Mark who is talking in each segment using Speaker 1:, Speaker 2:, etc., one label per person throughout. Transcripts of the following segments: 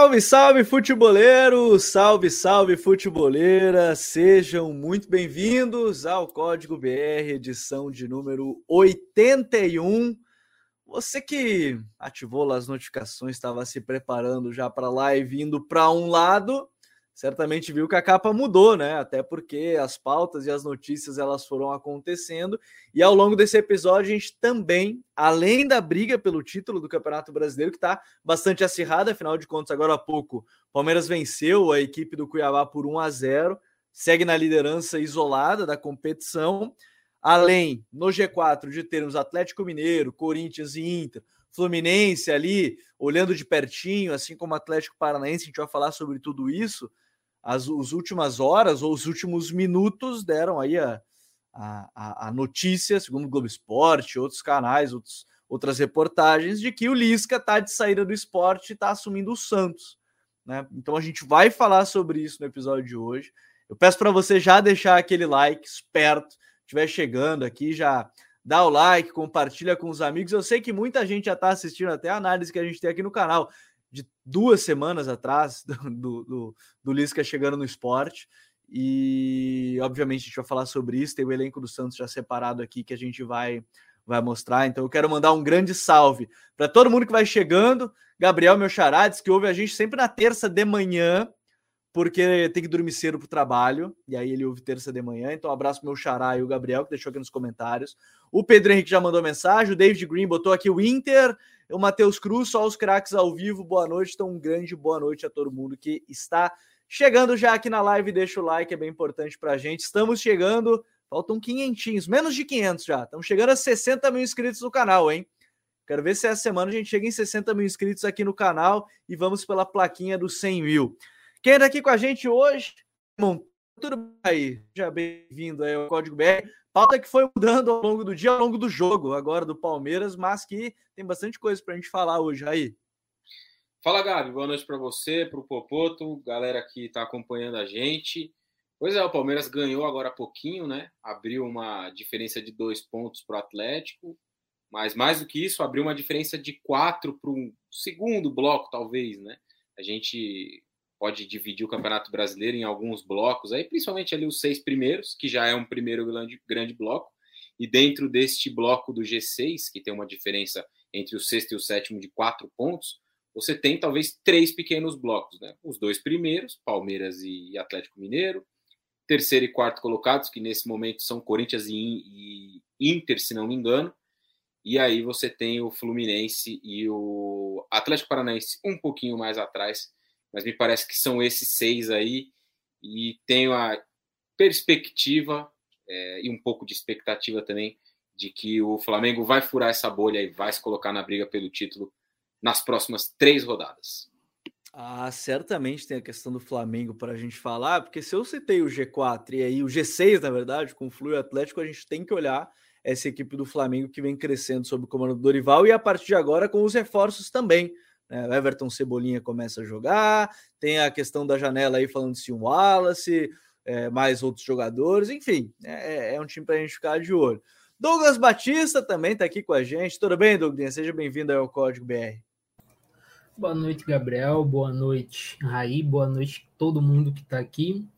Speaker 1: Salve, salve, futeboleiro! Salve, salve, futeboleira! Sejam muito bem-vindos ao Código BR, edição de número 81. Você que ativou as notificações, estava se preparando já para a live, indo para um lado, certamente viu que a capa mudou, né? Até porque as pautas e as notícias elas foram acontecendo e ao longo desse episódio a gente também, além da briga pelo título do Campeonato Brasileiro que está bastante acirrada, afinal de contas agora há pouco Palmeiras venceu a equipe do Cuiabá por 1 a 0, segue na liderança isolada da competição. Além no G4 de termos Atlético Mineiro, Corinthians e Inter, Fluminense ali olhando de pertinho, assim como Atlético Paranaense, a gente vai falar sobre tudo isso as, as últimas horas ou os últimos minutos deram aí a, a, a notícia, segundo o Globo Esporte, outros canais, outros, outras reportagens, de que o Lisca está de saída do esporte e está assumindo o Santos. Né? Então a gente vai falar sobre isso no episódio de hoje. Eu peço para você já deixar aquele like esperto, estiver chegando aqui, já dá o like, compartilha com os amigos. Eu sei que muita gente já está assistindo até a análise que a gente tem aqui no canal de duas semanas atrás do, do, do Lisca chegando no esporte. E obviamente a gente vai falar sobre isso. Tem o elenco do Santos já separado aqui que a gente vai, vai mostrar. Então eu quero mandar um grande salve para todo mundo que vai chegando. Gabriel, meu charades, que ouve a gente sempre na terça de manhã, porque tem que dormir cedo para o trabalho. E aí ele ouve terça de manhã. Então um abraço pro meu xará e o Gabriel, que deixou aqui nos comentários. O Pedro Henrique já mandou mensagem. O David Green botou aqui o Inter o Matheus Cruz, só os craques ao vivo. Boa noite, então um grande boa noite a todo mundo que está chegando já aqui na live. Deixa o like, é bem importante para a gente. Estamos chegando, faltam quinhentinhos, menos de 500 já. Estamos chegando a 60 mil inscritos no canal, hein? Quero ver se essa semana a gente chega em 60 mil inscritos aqui no canal e vamos pela plaquinha dos 100 mil. Quem está aqui com a gente hoje? Bom, tudo bem aí? Já bem-vindo aí ao Código BR. Pauta que foi mudando ao longo do dia, ao longo do jogo, agora do Palmeiras, mas que tem bastante coisa para a gente falar hoje aí.
Speaker 2: Fala, Gabi. Boa noite para você, para o Popoto, galera que está acompanhando a gente. Pois é, o Palmeiras ganhou agora há pouquinho, né? Abriu uma diferença de dois pontos para o Atlético, mas mais do que isso, abriu uma diferença de quatro para um segundo bloco, talvez, né? A gente pode dividir o Campeonato Brasileiro em alguns blocos, aí principalmente ali os seis primeiros, que já é um primeiro grande, grande bloco, e dentro deste bloco do G6, que tem uma diferença entre o sexto e o sétimo de quatro pontos, você tem talvez três pequenos blocos, né? Os dois primeiros, Palmeiras e Atlético Mineiro, terceiro e quarto colocados, que nesse momento são Corinthians e Inter, se não me engano, e aí você tem o Fluminense e o Atlético Paranaense um pouquinho mais atrás, mas me parece que são esses seis aí, e tenho a perspectiva é, e um pouco de expectativa também de que o Flamengo vai furar essa bolha e vai se colocar na briga pelo título nas próximas três rodadas.
Speaker 1: Ah, certamente tem a questão do Flamengo para a gente falar, porque se eu citei o G4 e aí o G6, na verdade, com o Flu e o Atlético, a gente tem que olhar essa equipe do Flamengo que vem crescendo sob o comando do Dorival e a partir de agora com os reforços também. Né? O Everton Cebolinha começa a jogar, tem a questão da janela aí falando se um Wallace, é, mais outros jogadores, enfim, é, é um time para a gente ficar de olho. Douglas Batista também está aqui com a gente. Tudo bem, Douglas? Seja bem-vindo ao Código BR.
Speaker 3: Boa noite, Gabriel. Boa noite, Raí. Boa noite todo mundo que está aqui.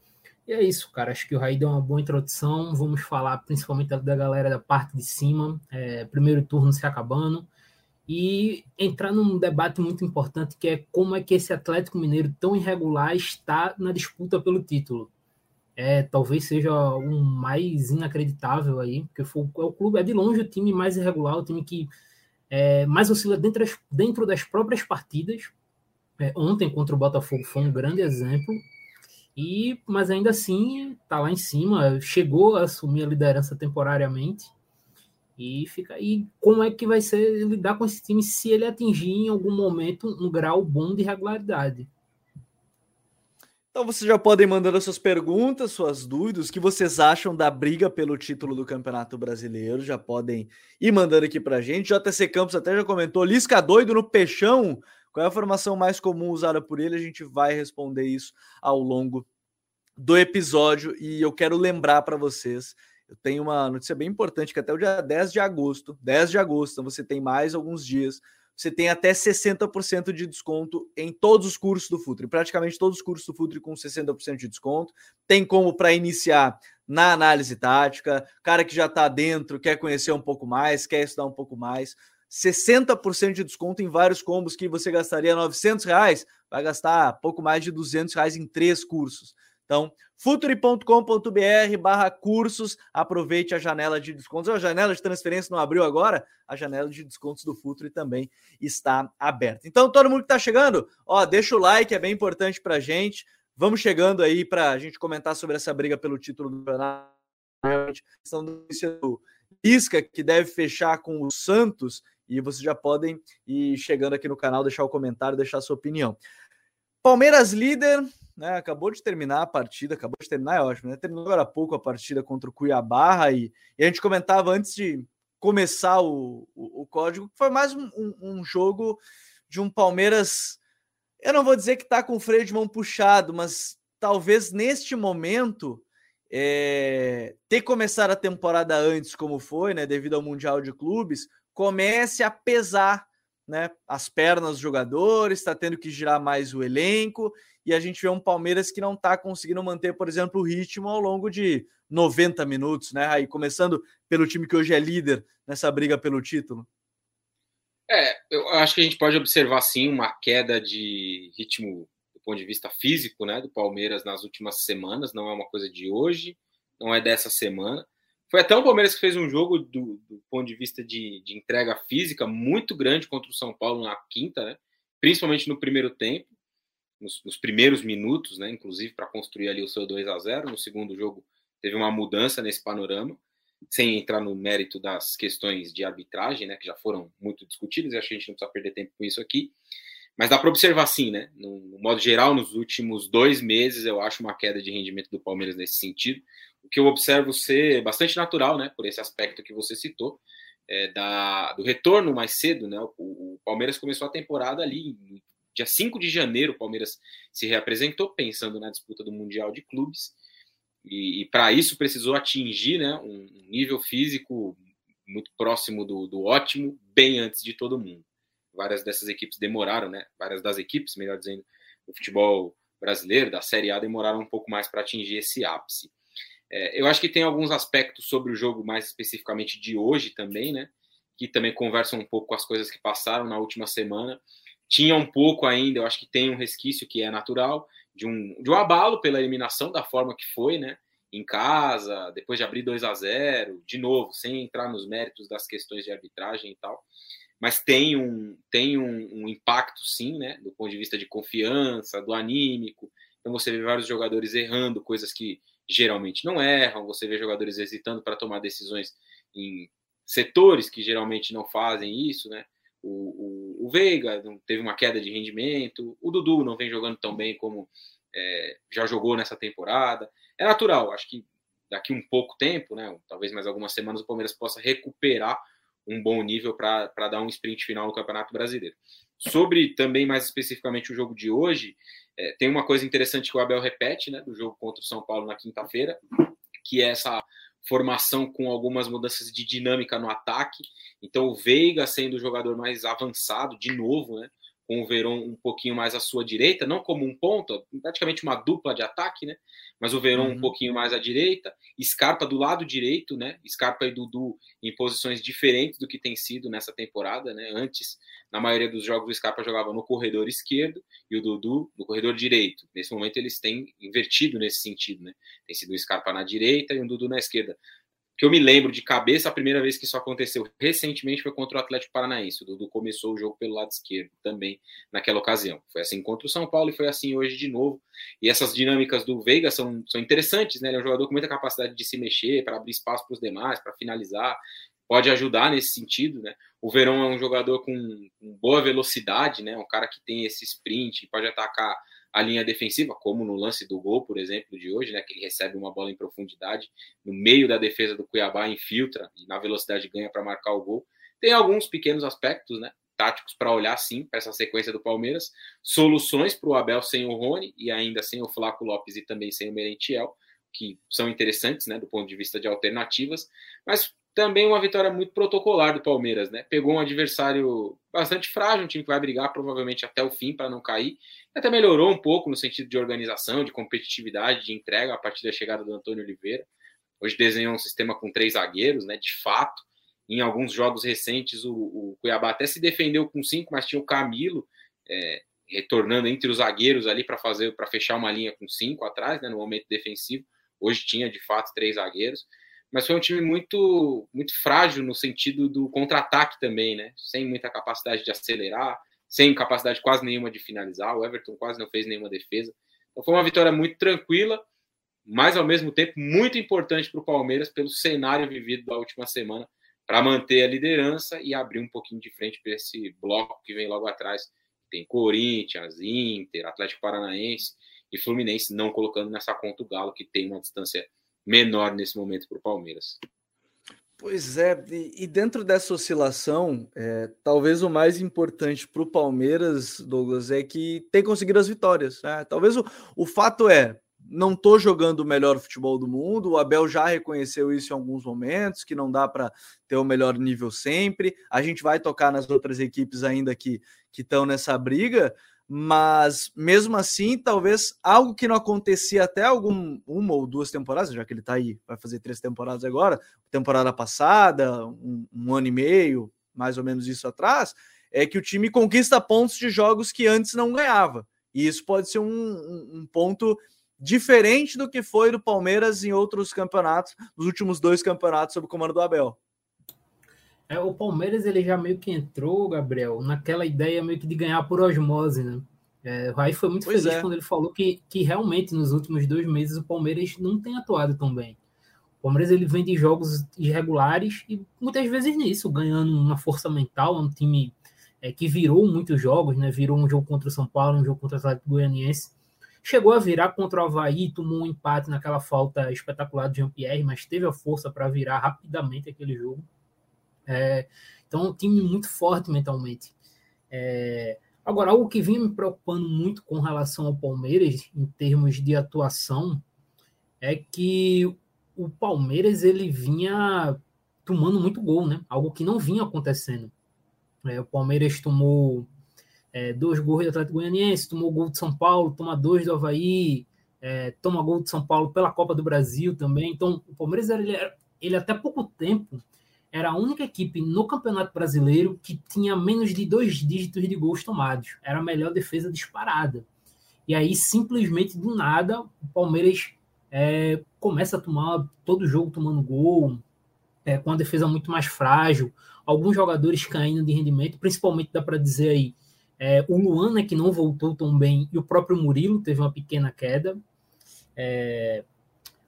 Speaker 3: E é isso, cara. Acho que o Raí deu uma boa introdução. Vamos falar principalmente da galera da parte de cima. É, primeiro turno se acabando e entrar num debate muito importante que é como é que esse Atlético Mineiro tão irregular está na disputa pelo título. É, talvez seja o mais inacreditável aí, porque foi, é o clube é de longe o time mais irregular, o time que é, mais oscila dentro das, dentro das próprias partidas. É, ontem contra o Botafogo foi um grande exemplo. E, mas ainda assim está lá em cima, chegou a assumir a liderança temporariamente e fica aí como é que vai ser lidar com esse time se ele atingir em algum momento um grau bom de regularidade.
Speaker 1: Então vocês já podem mandando suas perguntas, suas dúvidas, o que vocês acham da briga pelo título do Campeonato Brasileiro, já podem ir mandando aqui pra gente. JC Campos até já comentou, Lisca doido no peixão, qual é a formação mais comum usada por ele? A gente vai responder isso ao longo do episódio e eu quero lembrar para vocês eu tenho uma notícia bem importante que até o dia 10 de agosto, 10 de agosto, então você tem mais alguns dias você tem até 60% de desconto em todos os cursos do Futre. Praticamente todos os cursos do Futre com 60% de desconto. Tem como para iniciar na análise tática, cara que já está dentro, quer conhecer um pouco mais, quer estudar um pouco mais. 60% de desconto em vários combos que você gastaria 900 reais, vai gastar pouco mais de 200 reais em três cursos. Então, futuri.com.br barra cursos, aproveite a janela de descontos. A janela de transferência não abriu agora, a janela de descontos do Futuri também está aberta. Então, todo mundo que está chegando, ó, deixa o like, é bem importante para gente. Vamos chegando aí para a gente comentar sobre essa briga pelo título do campeonato. Questão do Isca, que deve fechar com o Santos, e vocês já podem ir chegando aqui no canal, deixar o comentário, deixar a sua opinião. Palmeiras líder, né? Acabou de terminar a partida, acabou de terminar, é ótimo, né? Terminou agora há pouco a partida contra o Cuiabá e, e a gente comentava antes de começar o, o, o código que foi mais um, um, jogo de um Palmeiras. Eu não vou dizer que está com o freio de mão puxado, mas talvez neste momento é, ter começado a temporada antes, como foi, né? Devido ao Mundial de Clubes, comece a pesar né, as pernas dos jogadores, está tendo que girar mais o elenco, e a gente vê um Palmeiras que não está conseguindo manter, por exemplo, o ritmo ao longo de 90 minutos, né? Aí começando pelo time que hoje é líder nessa briga pelo título.
Speaker 2: É, eu acho que a gente pode observar sim uma queda de ritmo do ponto de vista físico, né, do Palmeiras nas últimas semanas, não é uma coisa de hoje, não é dessa semana. Foi até o Palmeiras que fez um jogo do, do ponto de vista de, de, entrega física muito grande contra o São Paulo na quinta, né? principalmente no primeiro tempo, nos, nos primeiros minutos, né? inclusive para construir ali o seu 2 a 0 No segundo jogo teve uma mudança nesse panorama, sem entrar no mérito das questões de arbitragem, né? que já foram muito discutidas, e acho que a gente não precisa perder tempo com isso aqui. Mas dá para observar sim, né? No, no, modo geral, nos últimos dois meses, eu acho uma queda de rendimento do Palmeiras nesse sentido que eu observo ser bastante natural, né, por esse aspecto que você citou, é, da, do retorno mais cedo, né, o, o, Palmeiras começou a temporada ali, dia 5 de janeiro, o Palmeiras se reapresentou, pensando na disputa do Mundial de Clubes, e, e para isso precisou atingir, né, um, um nível físico muito próximo do, do ótimo, bem antes de todo mundo. Várias dessas equipes demoraram, né, várias das equipes, melhor dizendo, do futebol brasileiro, da Série A, demoraram um pouco mais para atingir esse ápice. É, eu acho que tem alguns aspectos sobre o jogo, mais especificamente de hoje também, né? Que também conversam um pouco com as coisas que passaram na última semana. Tinha um pouco ainda, eu acho que tem um resquício que é natural, de um, de um abalo pela eliminação da forma que foi, né? Em casa, depois de abrir 2 a 0 de novo, sem entrar nos méritos das questões de arbitragem e tal. Mas tem um, tem um, um impacto, sim, né? Do ponto de vista de confiança, do anímico. Então você vê vários jogadores errando coisas que geralmente não erram, você vê jogadores hesitando para tomar decisões em setores que geralmente não fazem isso, né? O, o, o, Veiga teve uma queda de rendimento, o Dudu não vem jogando tão bem como é, já jogou nessa temporada. É natural, acho que daqui um pouco tempo, né? Talvez mais algumas semanas o Palmeiras possa recuperar um bom nível para dar um sprint final no Campeonato Brasileiro. Sobre também mais especificamente o jogo de hoje, é, tem uma coisa interessante que o Abel repete, né, do jogo contra o São Paulo na quinta-feira, que é essa formação com algumas mudanças de dinâmica no ataque. Então, o Veiga sendo o jogador mais avançado, de novo, né, com o Verón um pouquinho mais à sua direita, não como um ponto, praticamente uma dupla de ataque, né? Mas o Verón uhum. um pouquinho mais à direita, Scarpa do lado direito, né? Scarpa e Dudu em posições diferentes do que tem sido nessa temporada, né? Antes, na maioria dos jogos, o Scarpa jogava no corredor esquerdo e o Dudu no corredor direito. Nesse momento, eles têm invertido nesse sentido, né? Tem sido o Scarpa na direita e o Dudu na esquerda que eu me lembro de cabeça, a primeira vez que isso aconteceu recentemente foi contra o Atlético Paranaense. O Dudu começou o jogo pelo lado esquerdo também naquela ocasião. Foi assim contra o São Paulo e foi assim hoje de novo. E essas dinâmicas do Veiga são, são interessantes, né? Ele é um jogador com muita capacidade de se mexer, para abrir espaço para os demais, para finalizar. Pode ajudar nesse sentido, né? O Verão é um jogador com, com boa velocidade, né? Um cara que tem esse sprint, pode atacar a linha defensiva, como no lance do gol, por exemplo, de hoje, né, que ele recebe uma bola em profundidade no meio da defesa do Cuiabá, infiltra e na velocidade ganha para marcar o gol. Tem alguns pequenos aspectos, né, táticos para olhar sim para essa sequência do Palmeiras, soluções para o Abel sem o Rony e ainda sem o Flaco Lopes e também sem o Merentiel, que são interessantes, né, do ponto de vista de alternativas, mas também uma vitória muito protocolar do Palmeiras, né? Pegou um adversário bastante frágil, um time que vai brigar provavelmente até o fim para não cair. Até melhorou um pouco no sentido de organização, de competitividade, de entrega a partir da chegada do Antônio Oliveira. Hoje desenhou um sistema com três zagueiros, né? De fato, em alguns jogos recentes o, o Cuiabá até se defendeu com cinco, mas tinha o Camilo é, retornando entre os zagueiros ali para fazer para fechar uma linha com cinco atrás, né? No momento defensivo. Hoje tinha de fato três zagueiros mas foi um time muito muito frágil no sentido do contra-ataque também, né? Sem muita capacidade de acelerar, sem capacidade quase nenhuma de finalizar. O Everton quase não fez nenhuma defesa. Então foi uma vitória muito tranquila, mas ao mesmo tempo muito importante para o Palmeiras pelo cenário vivido da última semana para manter a liderança e abrir um pouquinho de frente para esse bloco que vem logo atrás. Tem Corinthians, Inter, Atlético Paranaense e Fluminense não colocando nessa conta o Galo que tem uma distância menor nesse momento para o Palmeiras.
Speaker 1: Pois é, e dentro dessa oscilação, é, talvez o mais importante para o Palmeiras, Douglas, é que tem conseguido as vitórias. Né? Talvez o, o fato é, não estou jogando o melhor futebol do mundo, o Abel já reconheceu isso em alguns momentos, que não dá para ter o melhor nível sempre. A gente vai tocar nas outras equipes ainda que estão nessa briga, mas mesmo assim, talvez algo que não acontecia até algum uma ou duas temporadas, já que ele está aí, vai fazer três temporadas agora, temporada passada, um, um, ano e meio, mais ou menos isso atrás, é que o time conquista pontos de jogos que antes não ganhava. E isso pode ser um, um, um ponto diferente do que foi do Palmeiras em outros campeonatos, nos últimos dois campeonatos sob o comando do Abel.
Speaker 3: É, o Palmeiras ele já meio que entrou, Gabriel, naquela ideia meio que de ganhar por osmose, né? É, o Raí foi muito pois feliz é. quando ele falou que, que realmente nos últimos dois meses o Palmeiras não tem atuado tão bem. O Palmeiras ele vem de jogos irregulares e muitas vezes nisso, ganhando uma força mental, um time é, que virou muitos jogos, né? Virou um jogo contra o São Paulo, um jogo contra o Atlético Goianiense. Chegou a virar contra o Havaí, tomou um empate naquela falta espetacular de Jean-Pierre, mas teve a força para virar rapidamente aquele jogo. É, então, um time muito forte mentalmente. É, agora, algo que vinha me preocupando muito com relação ao Palmeiras, em termos de atuação, é que o Palmeiras ele vinha tomando muito gol, né? Algo que não vinha acontecendo. É, o Palmeiras tomou é, dois gols do Atlético Goianiense, tomou gol de São Paulo, toma dois do Havaí, é, toma gol de São Paulo pela Copa do Brasil também. Então, o Palmeiras ele, ele até pouco tempo era a única equipe no Campeonato Brasileiro que tinha menos de dois dígitos de gols tomados. Era a melhor defesa disparada. E aí, simplesmente do nada, o Palmeiras é, começa a tomar todo jogo tomando gol, é, com a defesa muito mais frágil, alguns jogadores caindo de rendimento, principalmente dá para dizer aí, é, o Luan, né, que não voltou tão bem, e o próprio Murilo teve uma pequena queda. É,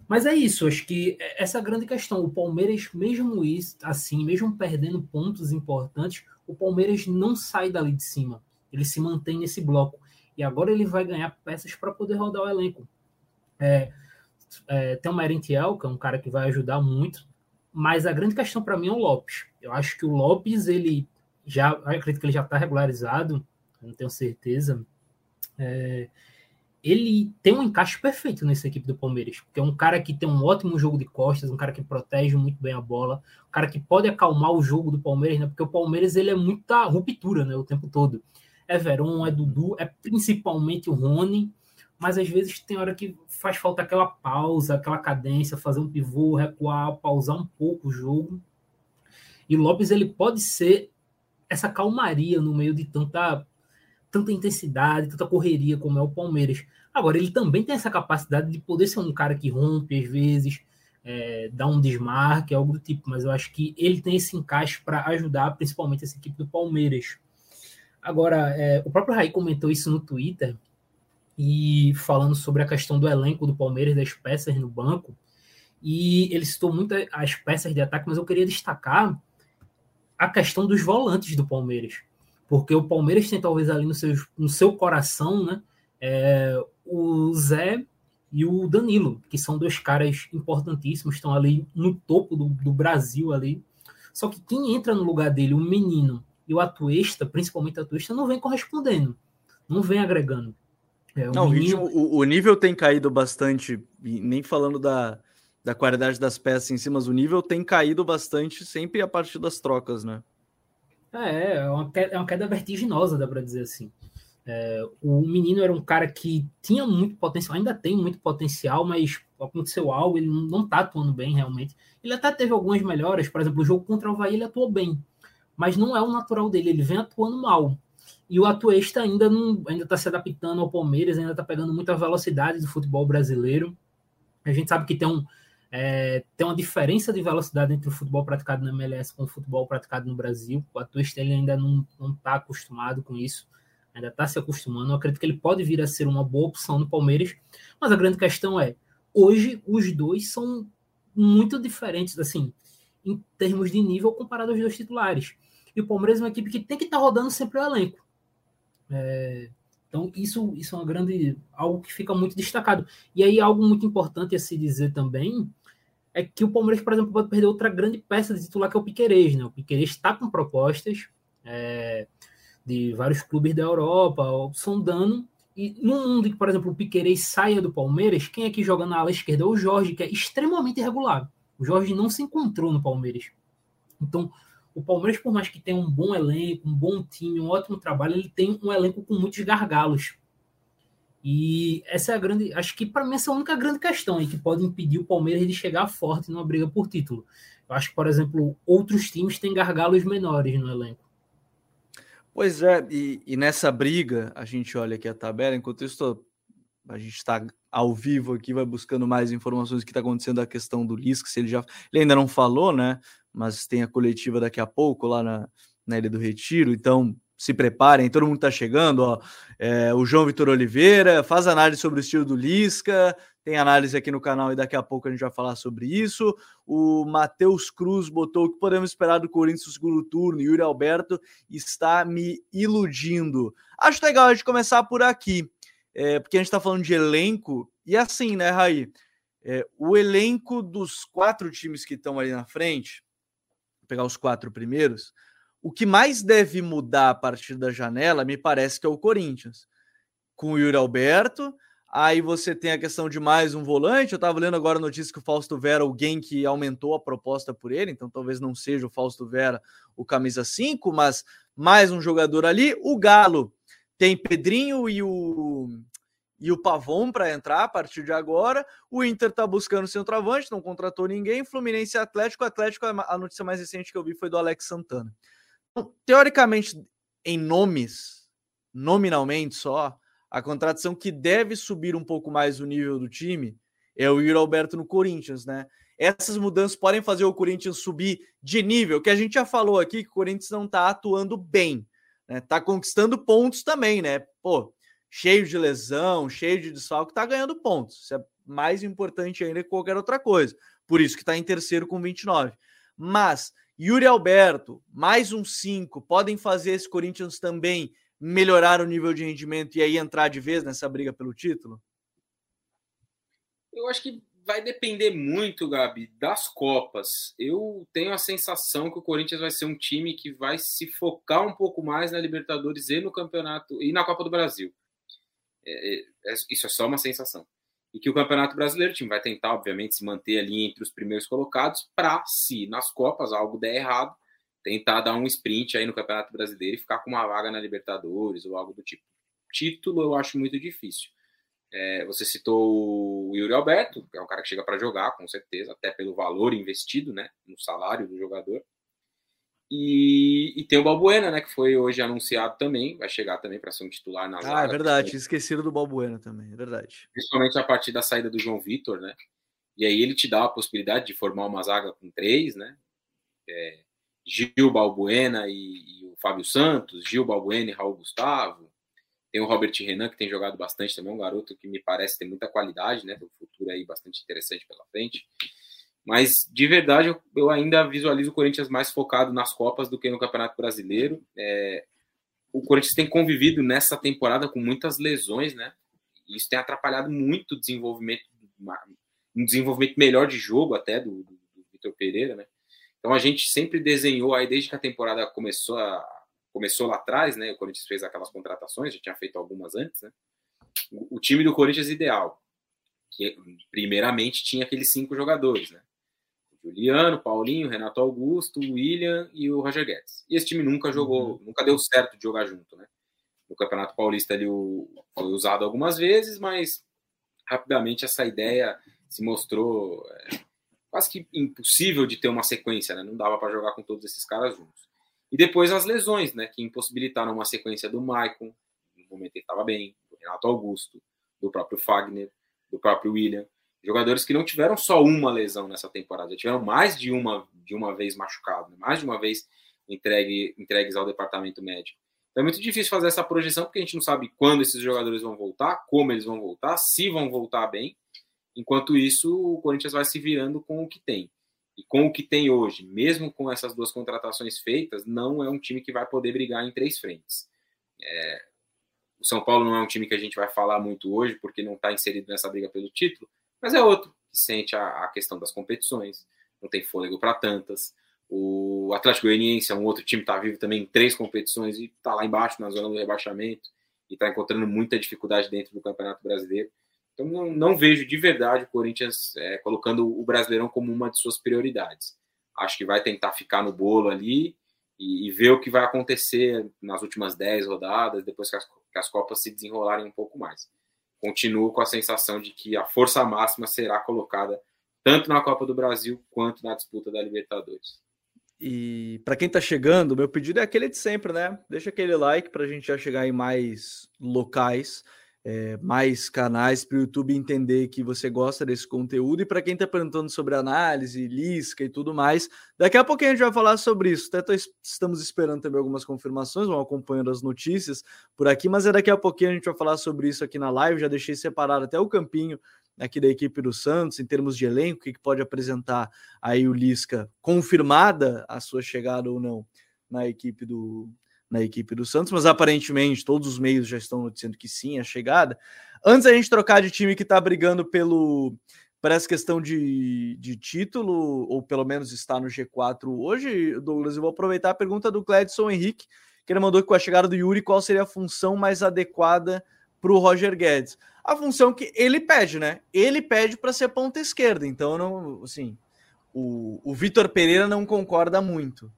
Speaker 3: mas é isso, acho que essa é a grande questão. O Palmeiras, mesmo isso, assim, mesmo perdendo pontos importantes, o Palmeiras não sai dali de cima. Ele se mantém nesse bloco. E agora ele vai ganhar peças para poder rodar o elenco. É, é, tem o Merentiel, que é um cara que vai ajudar muito. Mas a grande questão para mim é o Lopes. Eu acho que o Lopes, ele já, acredito que ele já está regularizado, não tenho certeza. É, ele tem um encaixe perfeito nessa equipe do Palmeiras, porque é um cara que tem um ótimo jogo de costas, um cara que protege muito bem a bola, um cara que pode acalmar o jogo do Palmeiras, né? Porque o Palmeiras ele é muita ruptura, né, o tempo todo. É Veron, é Dudu, é principalmente o Rony, mas às vezes tem hora que faz falta aquela pausa, aquela cadência, fazer um pivô, recuar, pausar um pouco o jogo. E Lopes ele pode ser essa calmaria no meio de tanta tanta intensidade, tanta correria como é o Palmeiras. Agora, ele também tem essa capacidade de poder ser um cara que rompe às vezes, é, dar um desmarque, algo do tipo, mas eu acho que ele tem esse encaixe para ajudar principalmente essa equipe do Palmeiras. Agora, é, o próprio Raí comentou isso no Twitter e falando sobre a questão do elenco do Palmeiras, das peças no banco, e ele citou muito as peças de ataque, mas eu queria destacar a questão dos volantes do Palmeiras porque o Palmeiras tem talvez ali no seu, no seu coração, né, é, o Zé e o Danilo, que são dois caras importantíssimos, estão ali no topo do, do Brasil ali. Só que quem entra no lugar dele, o menino e o Atuesta, principalmente o Atuesta, não vem correspondendo, não vem agregando.
Speaker 1: É, o, não, menino... o, o, nível tem caído bastante, nem falando da, da qualidade das peças em cima, mas o nível tem caído bastante sempre a partir das trocas, né?
Speaker 3: É, é uma queda, é uma queda vertiginosa, dá para dizer assim. É, o menino era um cara que tinha muito potencial, ainda tem muito potencial, mas aconteceu algo, ele não está atuando bem realmente. Ele até teve algumas melhoras, por exemplo, o jogo contra o Havaí ele atuou bem, mas não é o natural dele, ele vem atuando mal. E o Atuesta ainda não ainda está se adaptando ao Palmeiras, ainda está pegando muita velocidade do futebol brasileiro. A gente sabe que tem, um, é, tem uma diferença de velocidade entre o futebol praticado na MLS com o futebol praticado no Brasil. O Atuesta ele ainda não está acostumado com isso, ainda está se acostumando. Eu acredito que ele pode vir a ser uma boa opção no Palmeiras, mas a grande questão é: hoje os dois são muito diferentes, assim, em termos de nível comparado aos dois titulares. E o Palmeiras é uma equipe que tem que estar tá rodando sempre o elenco. É, então, isso, isso é uma grande. algo que fica muito destacado. E aí, algo muito importante a se dizer também é que o Palmeiras, por exemplo, pode perder outra grande peça de titular, que é o Piquerez. Né? O Piquerez está com propostas é, de vários clubes da Europa, sondando. E no mundo que, por exemplo, o Piquerez saia do Palmeiras, quem é que joga na ala esquerda? É o Jorge, que é extremamente irregular. O Jorge não se encontrou no Palmeiras. Então, o Palmeiras, por mais que tenha um bom elenco, um bom time, um ótimo trabalho, ele tem um elenco com muitos gargalos. E essa é a grande. Acho que para mim essa é a única grande questão aí que pode impedir o Palmeiras de chegar forte numa briga por título. Eu acho que, por exemplo, outros times têm gargalos menores no elenco.
Speaker 1: Pois é, e, e nessa briga, a gente olha aqui a tabela, enquanto isso, a gente está ao vivo aqui, vai buscando mais informações do que está acontecendo a questão do Lisca, se ele já. Ele ainda não falou, né? mas tem a coletiva daqui a pouco lá na, na Ilha do Retiro, então se preparem, todo mundo está chegando, ó. É, o João Vitor Oliveira faz análise sobre o estilo do Lisca, tem análise aqui no canal e daqui a pouco a gente vai falar sobre isso. O Matheus Cruz botou o que podemos esperar do Corinthians no segundo turno. Yuri Alberto está me iludindo. Acho legal a gente começar por aqui, é, porque a gente está falando de elenco, e assim, né, Raí? É, o elenco dos quatro times que estão ali na frente, pegar os quatro primeiros, o que mais deve mudar a partir da janela, me parece que é o Corinthians. Com o Yuri Alberto, aí você tem a questão de mais um volante. Eu estava lendo agora a notícia que o Fausto Vera, alguém que aumentou a proposta por ele, então talvez não seja o Fausto Vera o camisa 5, mas mais um jogador ali. O Galo tem Pedrinho e o e o Pavon para entrar a partir de agora. O Inter está buscando centroavante, não contratou ninguém. Fluminense Atlético. Atlético, a notícia mais recente que eu vi foi do Alex Santana. Teoricamente, em nomes, nominalmente só, a contratação que deve subir um pouco mais o nível do time é o Yuri Alberto no Corinthians, né? Essas mudanças podem fazer o Corinthians subir de nível, que a gente já falou aqui que o Corinthians não está atuando bem, né? Tá conquistando pontos também, né? Pô, cheio de lesão, cheio de desfalque, está ganhando pontos. Isso é mais importante ainda que qualquer outra coisa. Por isso que está em terceiro com 29. Mas Yuri Alberto, mais um 5, podem fazer esse Corinthians também melhorar o nível de rendimento e aí entrar de vez nessa briga pelo título?
Speaker 2: Eu acho que vai depender muito, Gabi, das Copas. Eu tenho a sensação que o Corinthians vai ser um time que vai se focar um pouco mais na Libertadores e no Campeonato e na Copa do Brasil. É, é, é, isso é só uma sensação. E que o Campeonato Brasileiro, o time vai tentar, obviamente, se manter ali entre os primeiros colocados, para, se nas Copas algo der errado, tentar dar um sprint aí no Campeonato Brasileiro e ficar com uma vaga na Libertadores ou algo do tipo. Título eu acho muito difícil. É, você citou o Yuri Alberto, que é um cara que chega para jogar, com certeza, até pelo valor investido né, no salário do jogador. E, e, tem o Balbuena, né? Que foi hoje anunciado também, vai chegar também para ser um titular na
Speaker 1: Ah, é verdade, esqueceram do Balbuena também, é verdade.
Speaker 2: Principalmente a partir da saída do João Vitor, né? E aí ele te dá a possibilidade de formar uma zaga com três, né? É, Gil Balbuena e, e, o Fábio Santos, Gil Balbuena e Raul Gustavo. Tem o Robert Renan, que tem jogado bastante também, um garoto que me parece ter muita qualidade, né? Tem um futuro aí bastante interessante pela frente. Mas, de verdade, eu, eu, ainda visualizo o Corinthians mais focado nas Copas do que no Campeonato Brasileiro. É, o Corinthians tem convivido nessa temporada com muitas lesões, né? E isso tem atrapalhado muito o desenvolvimento, um desenvolvimento melhor de jogo até do, do, do Vitor Pereira, né? Então a gente sempre desenhou aí, desde que a temporada começou, a, começou lá atrás, né? O Corinthians fez aquelas contratações, já tinha feito algumas antes, né? O, o time do Corinthians ideal que primeiramente tinha aqueles cinco jogadores, né? Juliano, Paulinho, Renato Augusto, William e o Roger Guedes. E esse time nunca jogou, uhum. nunca deu certo de jogar junto, né? No Campeonato Paulista ele foi usado algumas vezes, mas rapidamente essa ideia se mostrou é, quase que impossível de ter uma sequência, né? Não dava para jogar com todos esses caras juntos. E depois as lesões, né? Que impossibilitaram uma sequência do Maicon, no momento ele estava bem, do Renato Augusto, do próprio Fagner, do próprio William. Jogadores que não tiveram só uma lesão nessa temporada, tiveram mais de uma, de uma vez machucado, né? mais de uma vez entregue, entregues ao departamento médico. Então é muito difícil fazer essa projeção, porque a gente não sabe quando esses jogadores vão voltar, como eles vão voltar, se vão voltar bem. Enquanto isso, o Corinthians vai se virando com o que tem. E com o que tem hoje, mesmo com essas duas contratações feitas, não é um time que vai poder brigar em três frentes. É, o São Paulo não é um time que a gente vai falar muito hoje, porque não está inserido nessa briga pelo título, mas é outro que sente a, a questão das competições, não tem fôlego para tantas. O Atlético Goianiense é um outro time que está vivo também em três competições e está lá embaixo na zona do rebaixamento e está encontrando muita dificuldade dentro do Campeonato Brasileiro. Então, não, não vejo de verdade o Corinthians é, colocando o Brasileirão como uma de suas prioridades. Acho que vai tentar ficar no bolo ali e, e ver o que vai acontecer nas últimas 10 rodadas, depois que as, que as Copas se desenrolarem um pouco mais. Continuo com a sensação de que a força máxima será colocada tanto na Copa do Brasil quanto na disputa da Libertadores.
Speaker 1: E para quem está chegando, meu pedido é aquele de sempre, né? Deixa aquele like para a gente já chegar em mais locais é, mais canais para o YouTube entender que você gosta desse conteúdo. E para quem está perguntando sobre análise, Lisca e tudo mais, daqui a pouquinho a gente vai falar sobre isso. Até tô, estamos esperando também algumas confirmações, vamos acompanhando as notícias por aqui, mas é daqui a pouquinho a gente vai falar sobre isso aqui na live. Já deixei separado até o campinho aqui da equipe do Santos, em termos de elenco, que pode apresentar aí o Lisca confirmada a sua chegada ou não na equipe do, na equipe do Santos, mas aparentemente todos os meios já estão dizendo que sim, a chegada. Antes a gente trocar de time que está brigando pelo por essa questão de, de título, ou pelo menos está no G4 hoje, Douglas, eu vou aproveitar a pergunta do Cledson Henrique, que ele mandou que com a chegada do Yuri, qual seria a função mais adequada para o Roger Guedes? A função que ele pede, né? Ele pede para ser ponta esquerda, então não, assim, o, o Vitor Pereira não concorda muito,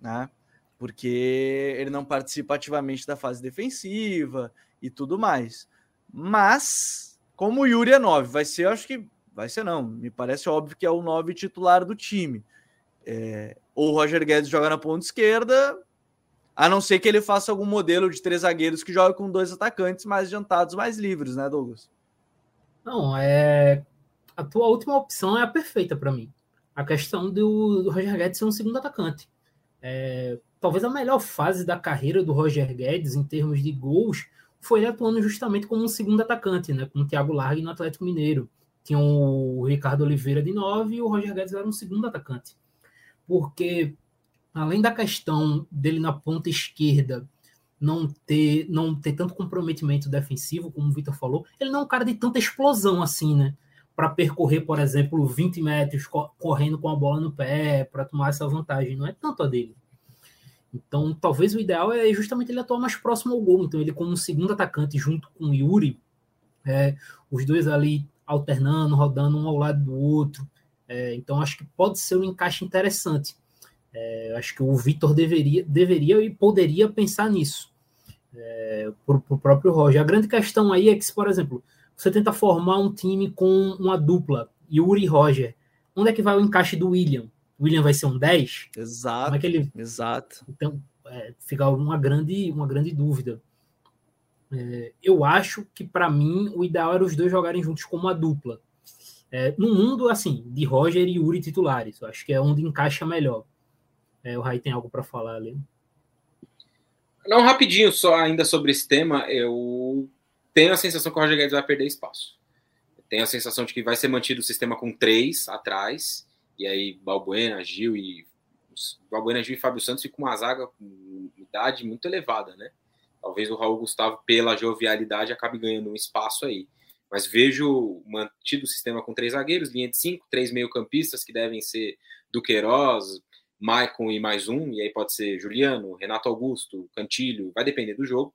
Speaker 1: né? Porque ele não participa ativamente da fase defensiva e tudo mais. Mas, como o Yuri é 9, vai ser, acho que vai ser não, me parece óbvio que é o 9 titular do time. É, ou o Roger Guedes joga na ponta esquerda, a não ser que ele faça algum modelo de três zagueiros que joga com dois atacantes mais adiantados, mais livres, né, Douglas?
Speaker 3: Não, é. A tua última opção é a perfeita para mim. A questão do, do Roger Guedes ser um segundo atacante. É, talvez a melhor fase da carreira do Roger Guedes em termos de gols foi ele atuando justamente como um segundo atacante, né, com o Thiago Largue no Atlético Mineiro. Tinha o Ricardo Oliveira de 9 e o Roger Guedes era um segundo atacante. Porque além da questão dele na ponta esquerda não ter não ter tanto comprometimento defensivo, como o Vitor falou, ele não é um cara de tanta explosão assim, né? Para percorrer, por exemplo, 20 metros correndo com a bola no pé, para tomar essa vantagem. Não é tanto a dele. Então, talvez o ideal é justamente ele atuar mais próximo ao gol. Então, ele como segundo atacante junto com o Yuri, é, os dois ali alternando, rodando um ao lado do outro. É, então, acho que pode ser um encaixe interessante. É, acho que o Vitor deveria, deveria e poderia pensar nisso. É, para o próprio Roger. A grande questão aí é que, se, por exemplo, você tenta formar um time com uma dupla, Yuri e Roger, onde é que vai o encaixe do William? O William vai ser um 10?
Speaker 1: Exato.
Speaker 3: Como é que ele...
Speaker 1: Exato.
Speaker 3: Então, é, fica uma grande, uma grande dúvida. É, eu acho que, para mim, o ideal era os dois jogarem juntos como uma dupla. É, no mundo, assim, de Roger e Yuri titulares. Eu acho que é onde encaixa melhor. É, o Rai tem algo para falar ali.
Speaker 2: Não, rapidinho, só ainda sobre esse tema, eu tenho a sensação que o Roger Guedes vai perder espaço. tenho a sensação de que vai ser mantido o sistema com três atrás e aí Balbuena, Gil e Balbuena, Gil e Fábio Santos ficam uma zaga com idade muito elevada, né? Talvez o Raul Gustavo, pela jovialidade, acabe ganhando um espaço aí. Mas vejo mantido o sistema com três zagueiros, linha de cinco, três meio-campistas que devem ser Duqueiroz, Maicon e mais um, e aí pode ser Juliano, Renato Augusto, Cantilho, vai depender do jogo.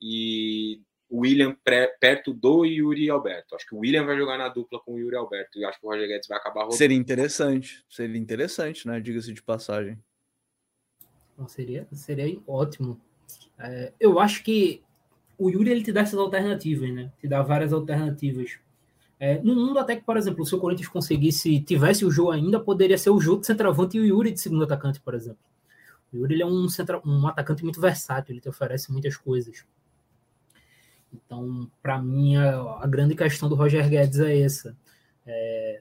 Speaker 2: E o William pré, perto do Yuri Alberto. Acho que o William vai jogar na dupla com o Yuri Alberto e acho que o Roger Guedes vai acabar rodando.
Speaker 1: Seria interessante, seria interessante, né? Diga-se de passagem.
Speaker 3: seria, seria ótimo. É, eu acho que o Yuri ele te dá essas alternativas, né? Te dá várias alternativas. É, no mundo até que, por exemplo, se o Corinthians conseguisse, tivesse o jogo ainda, poderia ser o jogo de centroavante e o Yuri de segundo atacante, por exemplo. O Yuri ele é um, centra, um atacante muito versátil, ele te oferece muitas coisas. Então, para mim, a, a, grande questão do Roger Guedes é essa. É,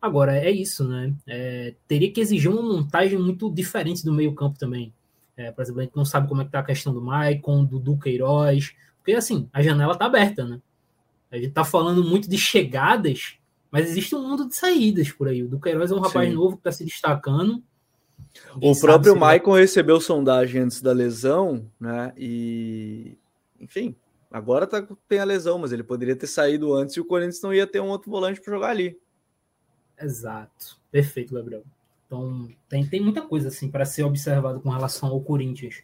Speaker 3: agora, é isso, né? É, teria que exigir uma montagem muito diferente do meio-campo também. É, por exemplo, a gente não sabe como é que tá a questão do Maicon, do Duqueiroz, porque assim, a janela tá aberta, né? A gente tá falando muito de chegadas, mas existe um mundo de saídas por aí. O Duqueiroz é um rapaz Sim. novo que está se destacando.
Speaker 1: O próprio Maicon recebeu sondagem antes da lesão, né? E, enfim, Agora tá, tem a lesão, mas ele poderia ter saído antes e o Corinthians não ia ter um outro volante para jogar ali.
Speaker 3: Exato. Perfeito, Gabriel. Então, tem, tem muita coisa assim para ser observado com relação ao Corinthians.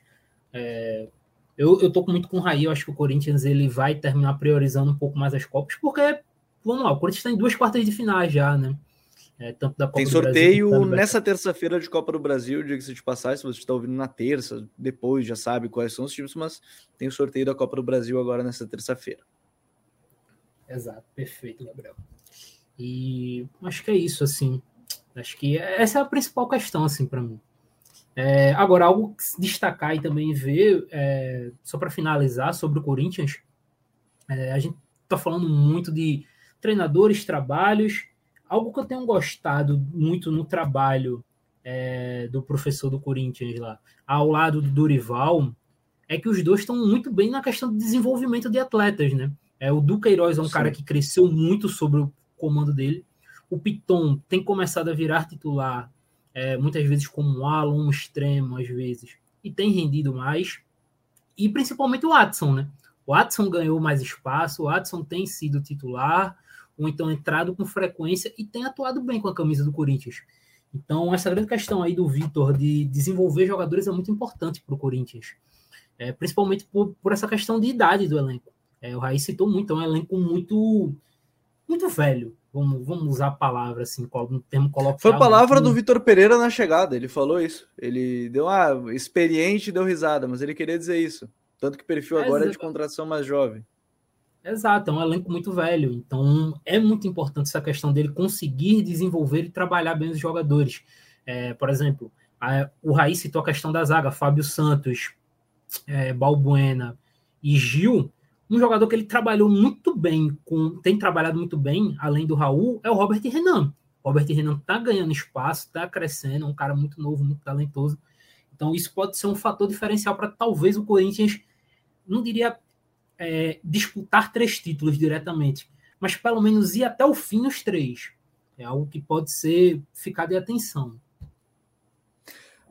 Speaker 3: É, eu, eu tô muito com o Raí, eu acho que o Corinthians ele vai terminar priorizando um pouco mais as Copas, porque, vamos lá, o Corinthians está em duas quartas de final já, né?
Speaker 1: É, tanto da Copa Tem sorteio Brasil, nessa terça-feira de Copa do Brasil, diga-se de passagem, se você está ouvindo na terça, depois já sabe quais são os times, mas tem o sorteio da Copa do Brasil agora nessa terça-feira.
Speaker 3: Exato, perfeito, Gabriel. E acho que é isso, assim. Acho que essa é a principal questão, assim, para mim. É, agora, algo que se destacar e também ver, é, só para finalizar, sobre o Corinthians, é, a gente está falando muito de treinadores, trabalhos, algo que eu tenho gostado muito no trabalho é, do professor do Corinthians lá, ao lado do Dorival, é que os dois estão muito bem na questão do desenvolvimento de atletas, né? É, o Duqueiroz é um Sim. cara que cresceu muito sobre o comando dele. O Piton tem começado a virar titular, é, muitas vezes como um ala, um extremo, às vezes, e tem rendido mais. E principalmente o Watson, né? O Watson ganhou mais espaço, o Watson tem sido titular, ou então entrado com frequência e tem atuado bem com a camisa do Corinthians. Então, essa grande questão aí do Vitor de desenvolver jogadores é muito importante para o Corinthians, é, principalmente por, por, essa questão de idade do elenco. É, o Raiz citou muito, é um elenco muito, muito velho. Vamos, vamos usar a palavra assim, um termo coloquial.
Speaker 1: Foi a palavra do Vitor Pereira na chegada, ele falou isso. Ele deu uma experiente, deu risada, mas ele queria dizer isso. Tanto que o perfil agora é, é de contratação mais jovem.
Speaker 3: Exato, é um elenco muito velho. Então é muito importante essa questão dele conseguir desenvolver e trabalhar bem os jogadores. É, por exemplo, a, o Raí citou a questão da zaga, Fábio Santos, é, Balbuena e Gil. Um jogador que ele trabalhou muito bem, com, tem trabalhado muito bem, além do Raul, é o Robert Renan. Robert Renan está ganhando espaço, está crescendo, é um cara muito novo, muito talentoso. Então, isso pode ser um fator diferencial para talvez o Corinthians, não diria é, disputar três títulos diretamente, mas pelo menos ir até o fim os três. É algo que pode ser ficar de atenção.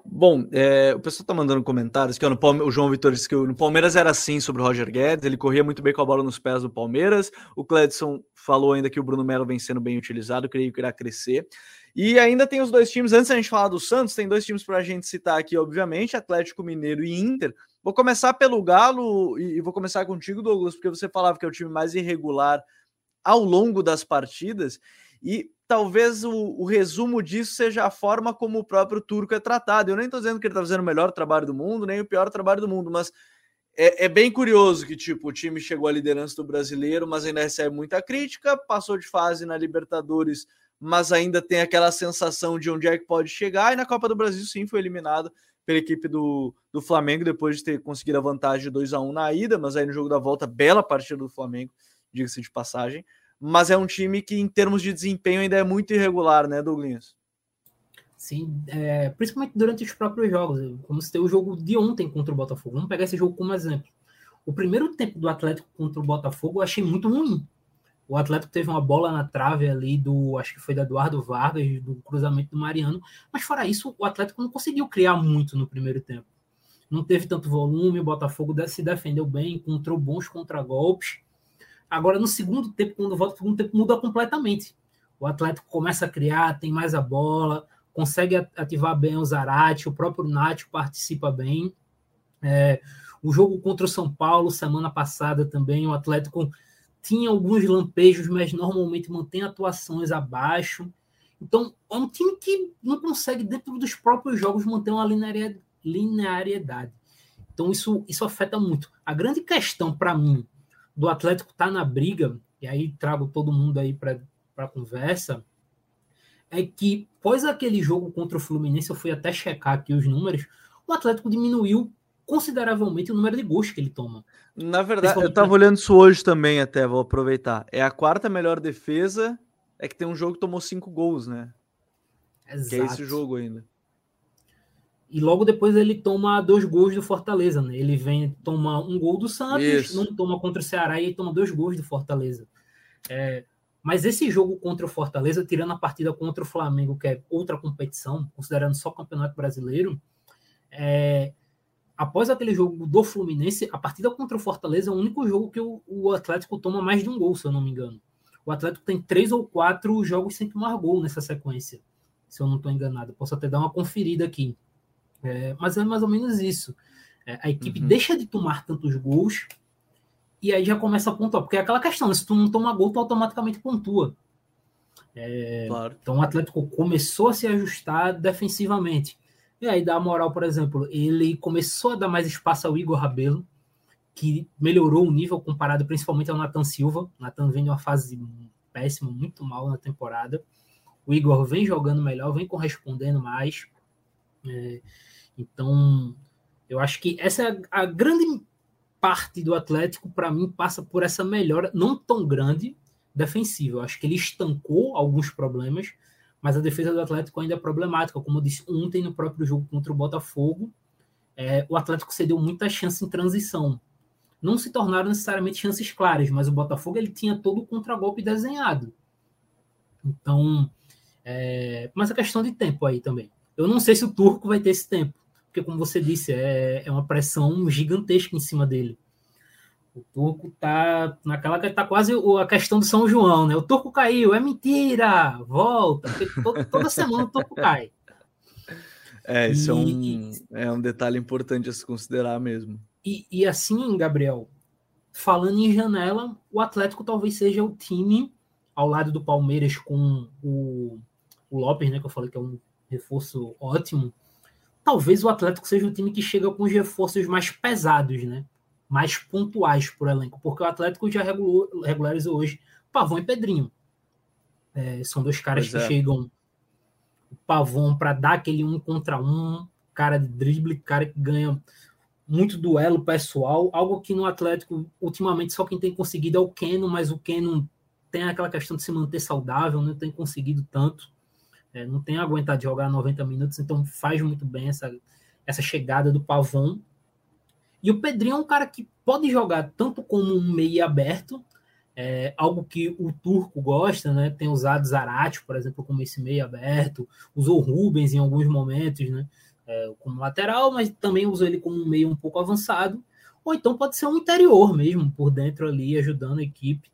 Speaker 1: Bom, é, o pessoal está mandando comentários que ó, o João Vitor disse que no Palmeiras era assim sobre o Roger Guedes, ele corria muito bem com a bola nos pés do Palmeiras. O Cledson falou ainda que o Bruno Melo vem sendo bem utilizado, creio que irá crescer. E ainda tem os dois times, antes da gente falar do Santos, tem dois times para a gente citar aqui, obviamente, Atlético Mineiro e Inter. Vou começar pelo Galo e, vou começar contigo, Douglas, porque você falava que é o time mais irregular ao longo das partidas. E talvez o, o, resumo disso seja a forma como o próprio Turco é tratado. Eu nem estou dizendo que ele está fazendo o melhor trabalho do mundo, nem o pior trabalho do mundo, mas é, é, bem curioso que tipo o time chegou à liderança do brasileiro, mas ainda recebe muita crítica, passou de fase na Libertadores mas ainda tem aquela sensação de onde é que pode chegar. E na Copa do Brasil, sim, foi eliminado pela equipe do, do Flamengo depois de ter conseguido a vantagem de 2 a 1 na ida, mas aí no jogo da volta, bela partida do Flamengo, diga-se de passagem. Mas é um time que, em termos de desempenho, ainda é muito irregular, né, Douglas?
Speaker 3: Sim, é, principalmente durante os próprios jogos. Como se tem o jogo de ontem contra o Botafogo. Vamos pegar esse jogo como exemplo. O primeiro tempo do Atlético contra o Botafogo eu achei muito ruim. O Atlético teve uma bola na trave ali do, acho que foi da Eduardo Vargas, do cruzamento do Mariano, mas fora isso, o Atlético não conseguiu criar muito no primeiro tempo. Não teve tanto volume, o Botafogo se defendeu bem, encontrou bons contragolpes. Agora, no segundo tempo, quando volta, o segundo tempo muda completamente. O Atlético começa a criar, tem mais a bola, consegue ativar bem o Zarate, o próprio Nacho participa bem. É, O jogo contra o São Paulo, semana passada também, o Atlético tinha alguns lampejos, mas normalmente mantém atuações abaixo. Então, é um time que não consegue, dentro dos próprios jogos, manter uma linearidade. Então, isso, isso afeta muito. A grande questão para mim do Atlético estar tá na briga, e aí trago todo mundo aí para a conversa, é que, após aquele jogo contra o Fluminense, eu fui até checar aqui os números, o Atlético diminuiu consideravelmente o número de gols que ele toma.
Speaker 1: Na verdade, eu tava olhando isso hoje também, até vou aproveitar. É a quarta melhor defesa, é que tem um jogo que tomou cinco gols, né? Exato. Que é esse jogo ainda.
Speaker 3: E logo depois ele toma dois gols do Fortaleza, né? Ele vem tomar um gol do Santos, Isso. não toma contra o Ceará e toma dois gols do Fortaleza. É, mas esse jogo contra o Fortaleza, tirando a partida contra o Flamengo, que é outra competição, considerando só o Campeonato Brasileiro, é, após aquele jogo do Fluminense, a partida contra o Fortaleza é o único jogo que o, o, Atlético toma mais de um gol, se eu não me engano. O Atlético tem três ou quatro jogos sem tomar gol nessa sequência, se eu não estou enganado. Posso até dar uma conferida aqui. É, mas é mais ou menos isso. É, a equipe uhum. deixa de tomar tantos gols e aí já começa a pontuar. Porque é aquela questão, né? se tu não toma gol, tu automaticamente pontua. É, claro. Então o Atlético começou a se ajustar defensivamente. E aí dá moral, por exemplo, ele começou a dar mais espaço ao Igor Rabelo, que melhorou o nível comparado principalmente ao Nathan Silva. Nathan vem de uma fase péssima, muito mal na temporada. O Igor vem jogando melhor, vem correspondendo mais. É, então, eu acho que essa é a, a grande parte do Atlético, para mim, passa por essa melhora, não tão grande, defensiva. Eu acho que ele estancou alguns problemas, mas a defesa do Atlético ainda é problemática. Como eu disse ontem no próprio jogo contra o Botafogo, é, o Atlético cedeu muita chance em transição. Não se tornaram necessariamente chances claras, mas o Botafogo ele tinha todo o contragolpe desenhado. Então, é, mas a é questão de tempo aí também. Eu não sei se o Turco vai ter esse tempo, porque, como você disse, é, é uma pressão gigantesca em cima dele. O Turco tá naquela que tá quase a questão do São João, né? O Turco caiu, é mentira, volta, todo, toda semana o Turco cai.
Speaker 1: É, isso e, é, um, é um detalhe importante a se considerar mesmo.
Speaker 3: E, e assim, Gabriel, falando em janela, o Atlético talvez seja o time ao lado do Palmeiras com o, o Lopes, né? Que eu falei que é um reforço ótimo. Talvez o Atlético seja o time que chega com os reforços mais pesados, né? Mais pontuais por elenco, porque o Atlético já regulou, regularizou hoje Pavão e Pedrinho. É, são dois caras pois que é. chegam o Pavão para dar aquele um contra um, cara de drible, cara que ganha muito duelo pessoal, algo que no Atlético ultimamente só quem tem conseguido é o Keno, mas o Keno tem aquela questão de se manter saudável, não tem conseguido tanto, é, não tem aguentado jogar 90 minutos, então faz muito bem essa, essa chegada do Pavão e o Pedrinho é um cara que pode jogar tanto como um meia aberto, é, algo que o Turco gosta, né? Tem usado Zarate, por exemplo, como esse meia aberto, usou Rubens em alguns momentos, né? É, como lateral, mas também usou ele como um meio um pouco avançado, ou então pode ser um interior mesmo, por dentro ali, ajudando a equipe.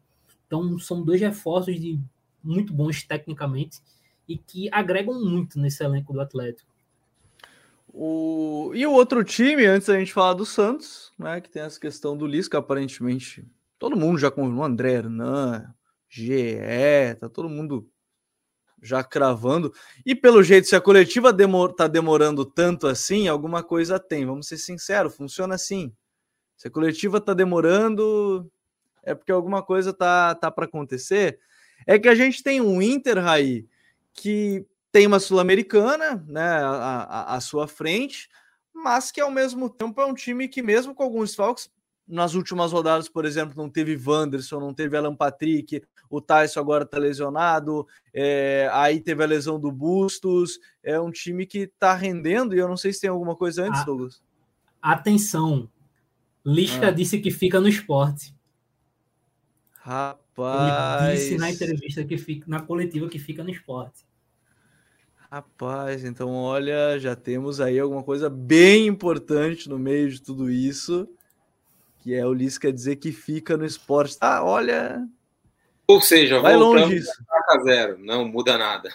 Speaker 3: Então, são dois reforços de muito bons tecnicamente e que agregam muito nesse elenco do Atlético.
Speaker 1: O... E o outro time, antes da gente falar do Santos, né, que tem essa questão do Lisca, aparentemente todo mundo já confirmou, André Hernan, GE, tá todo mundo já cravando. E pelo jeito, se a coletiva demor tá demorando tanto assim, alguma coisa tem. Vamos ser sinceros, funciona assim. Se a coletiva tá demorando, é porque alguma coisa tá, tá para acontecer. É que a gente tem um Inter, Raí, que tem uma Sul-Americana né, à, à, sua frente, mas que ao mesmo tempo é um time que, mesmo com alguns falcos, nas últimas rodadas, por exemplo, não teve Wanderson, não teve Alan Patrick, o Tyson agora está lesionado, é, aí teve a lesão do Bustos, é um time que está rendendo, e eu não sei se tem alguma coisa antes, a, Douglas.
Speaker 3: Atenção, Lisca ah. disse que fica no esporte.
Speaker 1: Rapaz.
Speaker 3: Ele disse na entrevista que fica, na coletiva que fica no esporte.
Speaker 1: Rapaz, então olha, já temos aí alguma coisa bem importante no meio de tudo isso, que é o Lisca dizer que fica no esporte. Ah, olha.
Speaker 2: Ou seja, vai longe isso. a zero, não muda nada.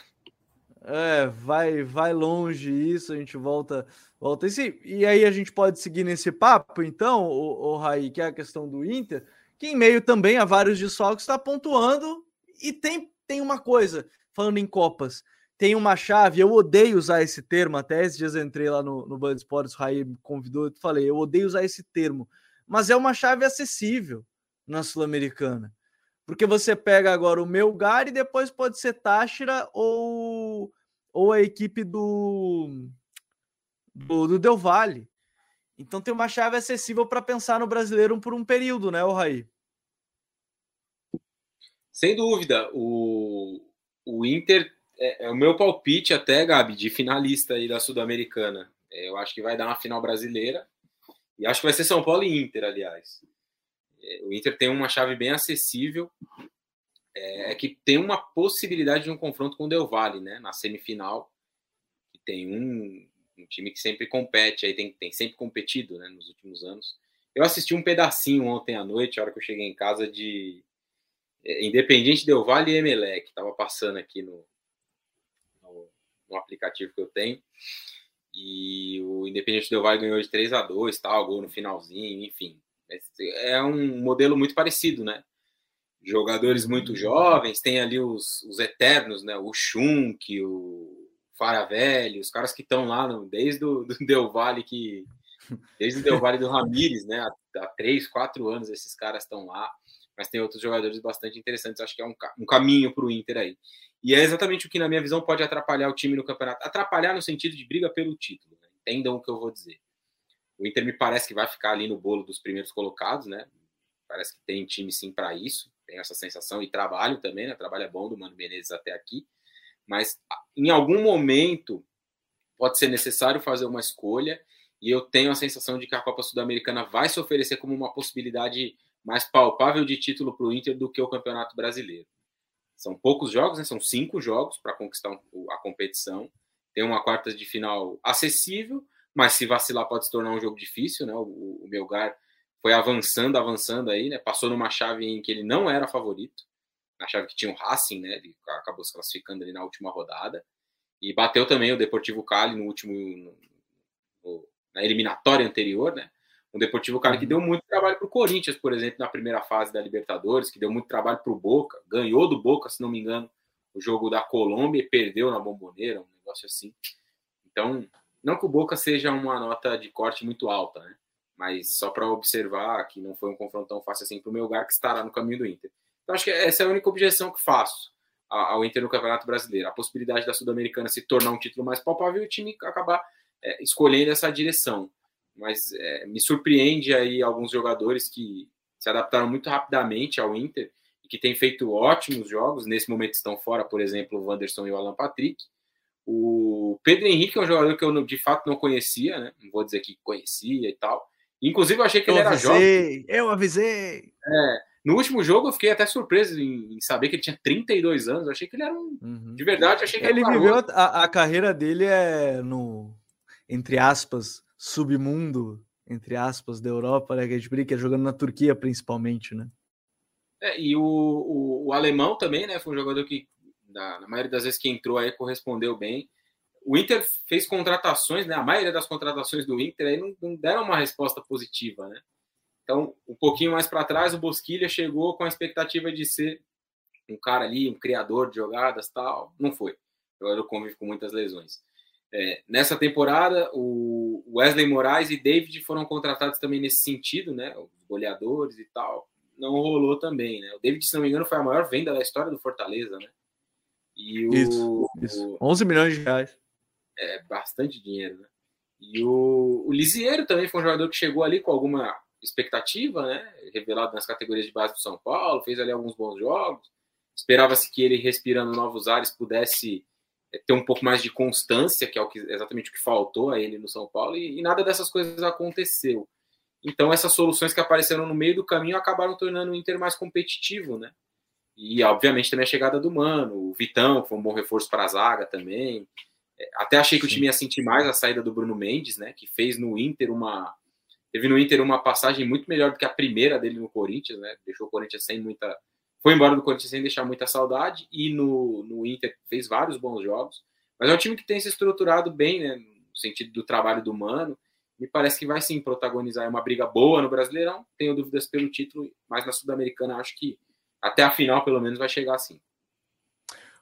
Speaker 1: É, vai, vai longe isso, a gente volta, volta. Esse, e aí a gente pode seguir nesse papo, então, o, o Raí, que é a questão do Inter, que em meio também a vários desfalques está pontuando e tem, tem uma coisa, falando em Copas, tem uma chave, eu odeio usar esse termo, até esses dias entrei lá no, no Band Sports, o Raí me convidou, eu falei, eu odeio usar esse termo, mas é uma chave acessível na Sul-Americana. Porque você pega agora o Melgar e depois pode ser Táchira ou, ou a equipe do, do, do Del Valle. Então tem uma chave acessível para pensar no brasileiro por um período, né, o Raí?
Speaker 2: Sem dúvida. O, o Inter é, é, o meu palpite até, Gabi, de finalista aí da Sul-Americana. É, eu acho que vai dar uma final brasileira. E acho que vai ser São Paulo e Inter, aliás. É, o Inter tem uma chave bem acessível. É, é, que tem uma possibilidade de um confronto com o Del Valle, né? Na semifinal. Que tem um, um time que sempre compete, aí tem, tem sempre competido né, nos últimos anos. Eu assisti um pedacinho ontem à noite, a hora que eu cheguei em casa, de é, Independente Del Valle e Emelec. Estava passando aqui no, no, aplicativo que eu tenho. E o Independente Del Valle ganhou de 3 a 2 tal, gol no finalzinho, enfim. É um modelo muito parecido, né? Jogadores muito uhum. jovens, tem ali os, os eternos, né? O Schunk, o Faravelli, os caras que estão lá no, desde o do Del Valle, que, desde o Del Valle do Ramires, né? Há, há três, quatro anos esses caras estão lá. Mas tem outros jogadores bastante interessantes. Acho que é um, um caminho para o Inter aí. E é exatamente o que, na minha visão, pode atrapalhar o time no campeonato. Atrapalhar no sentido de briga pelo título. Né? Entendam o que eu vou dizer. O Inter me parece que vai ficar ali no bolo dos primeiros colocados, né? Parece que tem time sim para isso, tem essa sensação e trabalho também, né? Trabalho é bom do Mano Menezes até aqui, mas em algum momento pode ser necessário fazer uma escolha e eu tenho a sensação de que a Copa Sul-Americana vai se oferecer como uma possibilidade mais palpável de título para o Inter do que o Campeonato Brasileiro. São poucos jogos, né? São cinco jogos para conquistar a competição. Tem uma quarta de final acessível, mas se vacilar pode se tornar um jogo difícil, né? O, o Melgar foi avançando, avançando aí, né? Passou numa chave em que ele não era favorito, na chave que tinha o Racing, né? Ele acabou se classificando ali na última rodada e bateu também o Deportivo Cali no último no, no, na eliminatória anterior, né? O Deportivo Cali que uhum. deu muito trabalho para o Corinthians, por exemplo, na primeira fase da Libertadores, que deu muito trabalho para o Boca, ganhou do Boca, se não me engano, o jogo da Colômbia e perdeu na Bomboneira, um negócio assim. Então, não que o Boca seja uma nota de corte muito alta, né? Mas só para observar que não foi um confronto tão fácil assim para o meu lugar que estará no caminho do Inter. Então acho que essa é a única objeção que faço ao Inter no Campeonato Brasileiro. A possibilidade da Sul-Americana se tornar um título mais palpável e o time acabar é, escolhendo essa direção. Mas é, me surpreende aí alguns jogadores que se adaptaram muito rapidamente ao Inter e que têm feito ótimos jogos. Nesse momento estão fora, por exemplo, o Wanderson e o Alan Patrick. O Pedro Henrique é um jogador que eu de fato não conhecia, né? Não vou dizer que conhecia e tal. Inclusive, eu achei que eu ele era avisei, jovem.
Speaker 1: Eu avisei.
Speaker 2: É, no último jogo, eu fiquei até surpreso em, em, saber que ele tinha 32 anos. Eu achei que ele era um. Uhum. De verdade, achei que
Speaker 1: ele era um viveu a, a, carreira dele é no, entre aspas, submundo, entre aspas, da Europa, né? Que a gente brinca, jogando na Turquia principalmente, né?
Speaker 2: É, e o, o, o, alemão também, né? Foi um jogador que na, na, maioria das vezes que entrou aí correspondeu bem. O Inter fez contratações, né? A maioria das contratações do Inter aí não, não deram uma resposta positiva, né? Então, um pouquinho mais para trás, o Bosquilha chegou com a expectativa de ser um cara ali, um criador de jogadas tal. Não foi. Eu convive com muitas lesões. É, nessa temporada, o Wesley Moraes e David foram contratados também nesse sentido, né? Os goleadores e tal. Não rolou também, né? O David, se não me engano, foi a maior venda da história do Fortaleza, né?
Speaker 1: E o, isso, isso. 11 milhões de reais.
Speaker 2: É bastante dinheiro, né? E o, o Lisieiro também foi um jogador que chegou ali com alguma expectativa, né? Revelado nas categorias de base do São Paulo, fez ali alguns bons jogos. Esperava-se que ele, respirando novos ares, pudesse ter um pouco mais de constância, que é o que, exatamente o que faltou a ele no São Paulo, e, e nada dessas coisas aconteceu. Então, essas soluções que apareceram no meio do caminho acabaram tornando o Inter mais competitivo, né? E, obviamente, também a chegada do Mano, o Vitão, que foi um bom reforço para a zaga também. É, até achei que Sim. o time ia sentir mais a saída do Bruno Mendes, né? Que fez no Inter uma. Teve no Inter uma passagem muito melhor do que a primeira dele no Corinthians, né? Deixou o Corinthians sem muita. Foi embora do Corinthians sem deixar muita saudade. E no, no Inter fez vários bons jogos. Mas é um time que tem se estruturado bem, né? No sentido do trabalho do Mano. Me parece que vai sim protagonizar uma briga boa no Brasileirão. Tenho dúvidas pelo título, mas na Sul-Americana acho que até a final, pelo menos, vai chegar assim.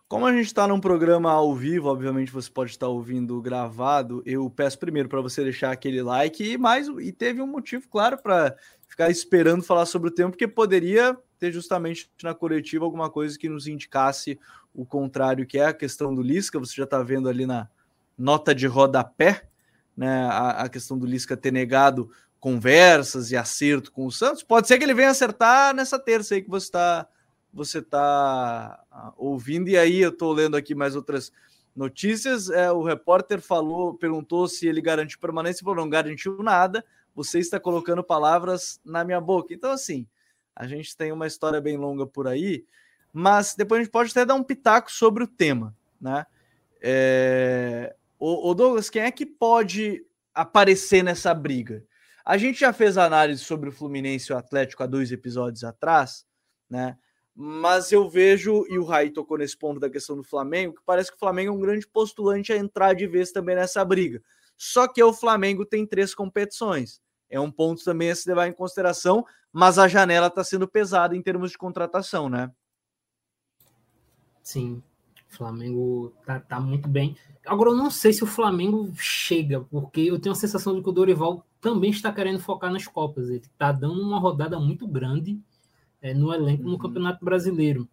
Speaker 1: Como a gente está num programa ao vivo, obviamente você pode estar ouvindo gravado. Eu peço primeiro para você deixar aquele like e mais e teve um motivo claro para ficar esperando falar sobre o tema, porque poderia ter justamente na coletiva alguma coisa que nos indicasse o contrário, que é a questão do Lisca. Você já está vendo ali na nota de rodapé, né? A, a questão do Lisca ter negado conversas e acerto com o Santos. Pode ser que ele venha acertar nessa terça aí que você está você tá ah, ouvindo. E aí eu estou lendo aqui mais outras notícias. É, o repórter falou, perguntou se ele garantiu permanência falou: não garantiu nada. Você está colocando palavras na minha boca. Então, assim, a gente tem uma história bem longa por aí, mas depois a gente pode até dar um pitaco sobre o tema, né? É... O, o Douglas, quem é que pode aparecer nessa briga? A gente já fez análise sobre o Fluminense e o Atlético há dois episódios atrás, né? Mas eu vejo, e o Raí tocou nesse ponto da questão do Flamengo, que parece que o Flamengo é um grande postulante a entrar de vez também nessa briga. Só que o Flamengo tem três competições. É um ponto também a se levar em consideração, mas a janela está sendo pesada em termos de contratação, né?
Speaker 3: Sim, o Flamengo tá, tá muito bem. Agora, eu não sei se o Flamengo chega, porque eu tenho a sensação de que o Dorival também está querendo focar nas Copas. Ele está dando uma rodada muito grande é, no elenco no uhum. Campeonato Brasileiro.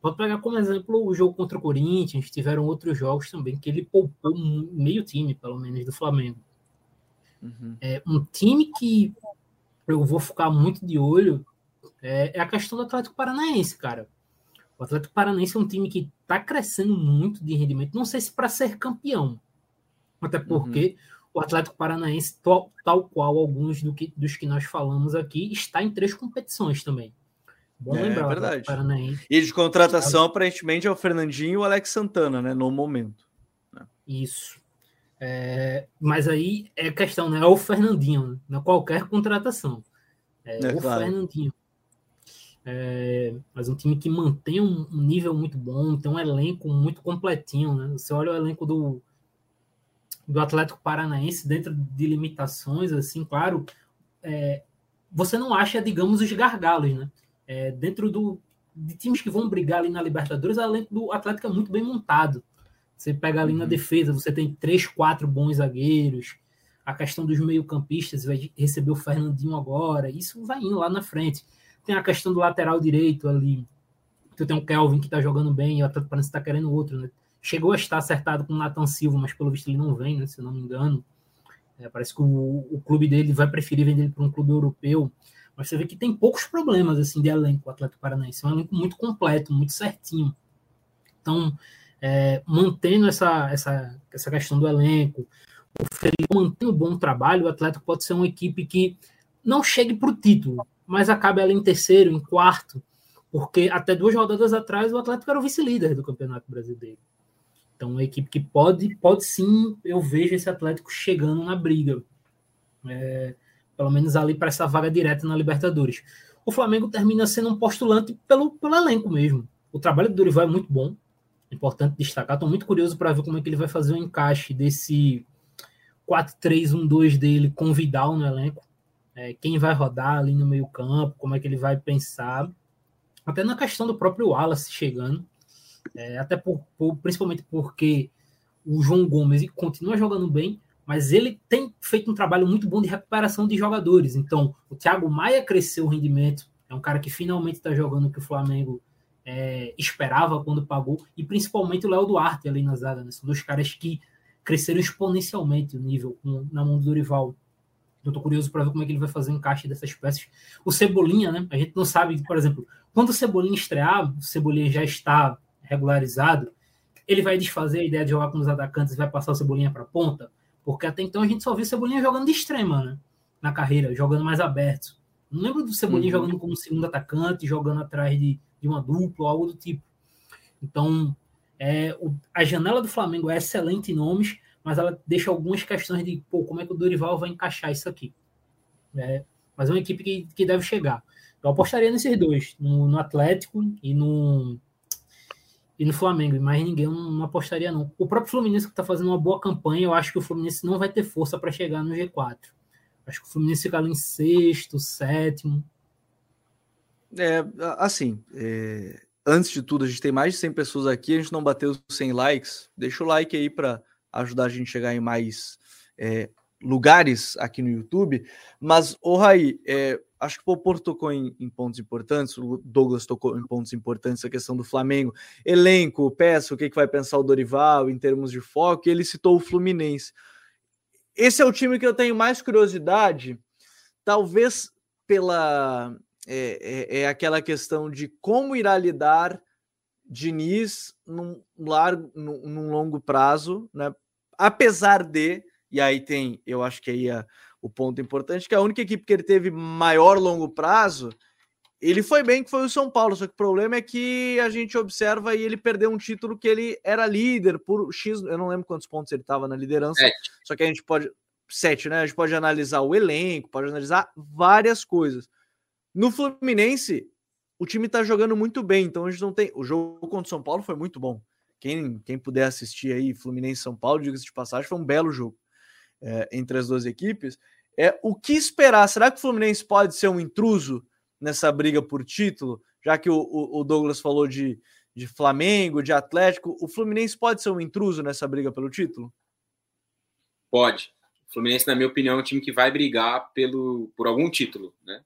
Speaker 3: Pode pegar como exemplo o jogo contra o Corinthians, tiveram outros jogos também que ele poupou meio time, pelo menos, do Flamengo. Uhum. É, um time que eu vou ficar muito de olho é, é, a questão do Atlético Paranaense, cara. O Atlético Paranaense é um time que está crescendo muito de rendimento. Não sei se para ser campeão, até porque uhum. o Atlético Paranaense, tal, tal qual alguns do que, dos que nós falamos aqui, está em três competições também.
Speaker 1: Bom é, lembrar, verdade. Paranaense. E de contratação, aparentemente, é o Fernandinho e o Alex Santana, né? No momento.
Speaker 3: Né? Isso. É, mas aí é questão, né? É o Fernandinho, né? qualquer contratação. É, é o claro. Fernandinho. É, mas um time que mantém um, um, nível muito bom, tem um elenco muito completinho, né? Você olha o elenco do, do Atlético Paranaense dentro de limitações, assim, claro, é, você não acha, digamos, os gargalos, né? É, dentro do, de times que vão brigar ali na Libertadores, o elenco do Atlético é muito bem montado. Você pega ali uhum. na defesa, você tem três, quatro bons zagueiros. A questão dos meio-campistas vai receber o Fernandinho agora. Isso vai indo lá na frente. Tem a questão do lateral direito ali. Tu tem o Kelvin que tá jogando bem, e o Atlético parece que tá querendo outro, né? Chegou a estar acertado com o Nathan Silva, mas pelo visto ele não vem, né? Se eu não me engano. É, parece que o, o, clube dele vai preferir vender ele para um clube europeu. Mas você vê que tem poucos problemas assim de elenco, o Atlético Paranaense. É um elenco muito completo, muito certinho. Então, é, mantendo essa, essa, essa questão do elenco, o Felipe mantendo um bom trabalho, o Atlético pode ser uma equipe que não chegue para o título, mas acabe ali em terceiro, em quarto, porque até duas rodadas atrás o Atlético era o vice-líder do Campeonato Brasileiro. Então, uma equipe que pode, pode sim, eu vejo esse Atlético chegando na briga. É, pelo menos ali para essa vaga direta na Libertadores. O Flamengo termina sendo um postulante pelo, pelo elenco mesmo. O trabalho do Dorival é muito bom, importante destacar. Estou muito curioso para ver como é que ele vai fazer o encaixe desse 4-3-1-2 dele com Vidal no elenco. É, quem vai rodar ali no meio-campo, como é que ele vai pensar. Até na questão do próprio Wallace chegando. É, até por, por, principalmente porque o João Gomes continua jogando bem, mas ele tem feito um trabalho muito bom de recuperação de jogadores. Então, o Thiago Maia cresceu o rendimento, é um cara que finalmente está jogando que o Flamengo é, esperava quando pagou, e principalmente o Léo Duarte ali na zaga, né? são dois caras que cresceram exponencialmente o nível na mão do Dorival. Eu tô curioso para ver como é que ele vai fazer o encaixe dessas peças. O Cebolinha, né? A gente não sabe, por exemplo, quando o Cebolinha estrear, o Cebolinha já está regularizado, ele vai desfazer a ideia de jogar com os atacantes e vai passar o Cebolinha para ponta, porque até então a gente só viu o Cebolinha jogando de extrema, né? Na carreira, jogando mais aberto. Não lembro do Cebolinha uhum. jogando como segundo atacante, jogando atrás de, de uma dupla ou algo do tipo. Então, é, o, a janela do Flamengo é excelente em nomes, mas ela deixa algumas questões de pô, como é que o Dorival vai encaixar isso aqui. É, mas é uma equipe que, que deve chegar. Eu apostaria nesses dois, no, no Atlético e no, e no Flamengo, mais ninguém não, não apostaria não. O próprio Fluminense que está fazendo uma boa campanha, eu acho que o Fluminense não vai ter força para chegar no G4. Acho que o Fluminense fica ali em sexto, sétimo.
Speaker 1: É, assim, é, antes de tudo, a gente tem mais de 100 pessoas aqui, a gente não bateu 100 likes. Deixa o like aí para ajudar a gente a chegar em mais é, lugares aqui no YouTube. Mas, o Raí, é, acho que o Popor tocou em, em, pontos importantes, o Douglas tocou em pontos importantes, a questão do Flamengo, elenco, peça, o que, que vai pensar o Dorival em termos de foco, e ele citou o Fluminense. Esse é o time que eu tenho mais curiosidade, talvez pela. É, é, é aquela questão de como irá lidar Diniz num, largo, num, num longo prazo, né? apesar de, e aí tem, eu acho que aí a o ponto importante, que a única equipe que ele teve maior longo prazo, ele foi bem, que foi o São Paulo. Só que o problema é que a gente observa e ele perdeu um título que ele era líder por X. Eu não lembro quantos pontos ele estava na liderança. Sete. Só que a gente pode. Sete, né? A gente pode analisar o elenco, pode analisar várias coisas. No Fluminense, o time tá jogando muito bem, então a gente não tem. O jogo contra o São Paulo foi muito bom. Quem, quem puder assistir aí, Fluminense São Paulo, diga-se de passagem, foi um belo jogo é, entre as duas equipes. É, o que esperar? Será que o Fluminense pode ser um intruso nessa briga por título? Já que o, o, o Douglas falou de, de Flamengo, de Atlético, o Fluminense pode ser um intruso nessa briga pelo título?
Speaker 2: Pode. O Fluminense, na minha opinião, é um time que vai brigar pelo, por algum título, né?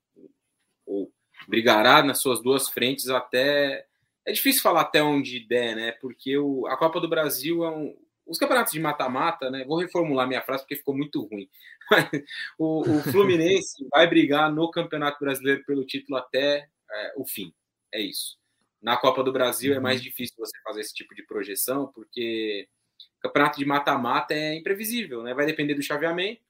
Speaker 2: Brigará nas suas duas frentes até. É difícil falar até onde der, né? Porque o, a Copa do Brasil é um, os campeonatos de mata-mata, né? Vou reformular minha frase porque ficou muito ruim. o, o, Fluminense vai brigar no Campeonato Brasileiro pelo título até é, o fim. É isso. Na Copa do Brasil é uhum. é mais difícil você fazer esse tipo de projeção, porque campeonato de mata-mata é imprevisível, né? Vai depender do chaveamento,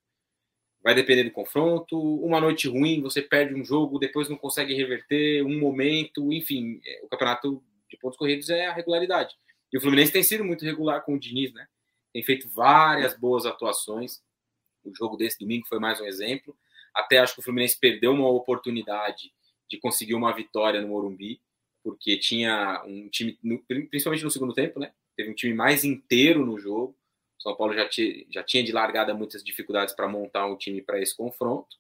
Speaker 2: vai depender do confronto. Uma noite ruim, você perde um jogo, depois não consegue reverter, um momento, enfim. É, o campeonato de pontos corridos é a regularidade. E o Fluminense tem sido muito regular com o Diniz, né? Tem feito várias boas atuações. O jogo desse domingo foi mais um exemplo. Até acho que o Fluminense perdeu uma oportunidade de conseguir uma vitória no Morumbi, porque tinha um time, principalmente no segundo tempo, né? Teve um time mais inteiro no jogo. São Paulo já tinha, já tinha de largada muitas dificuldades para montar um time para esse confronto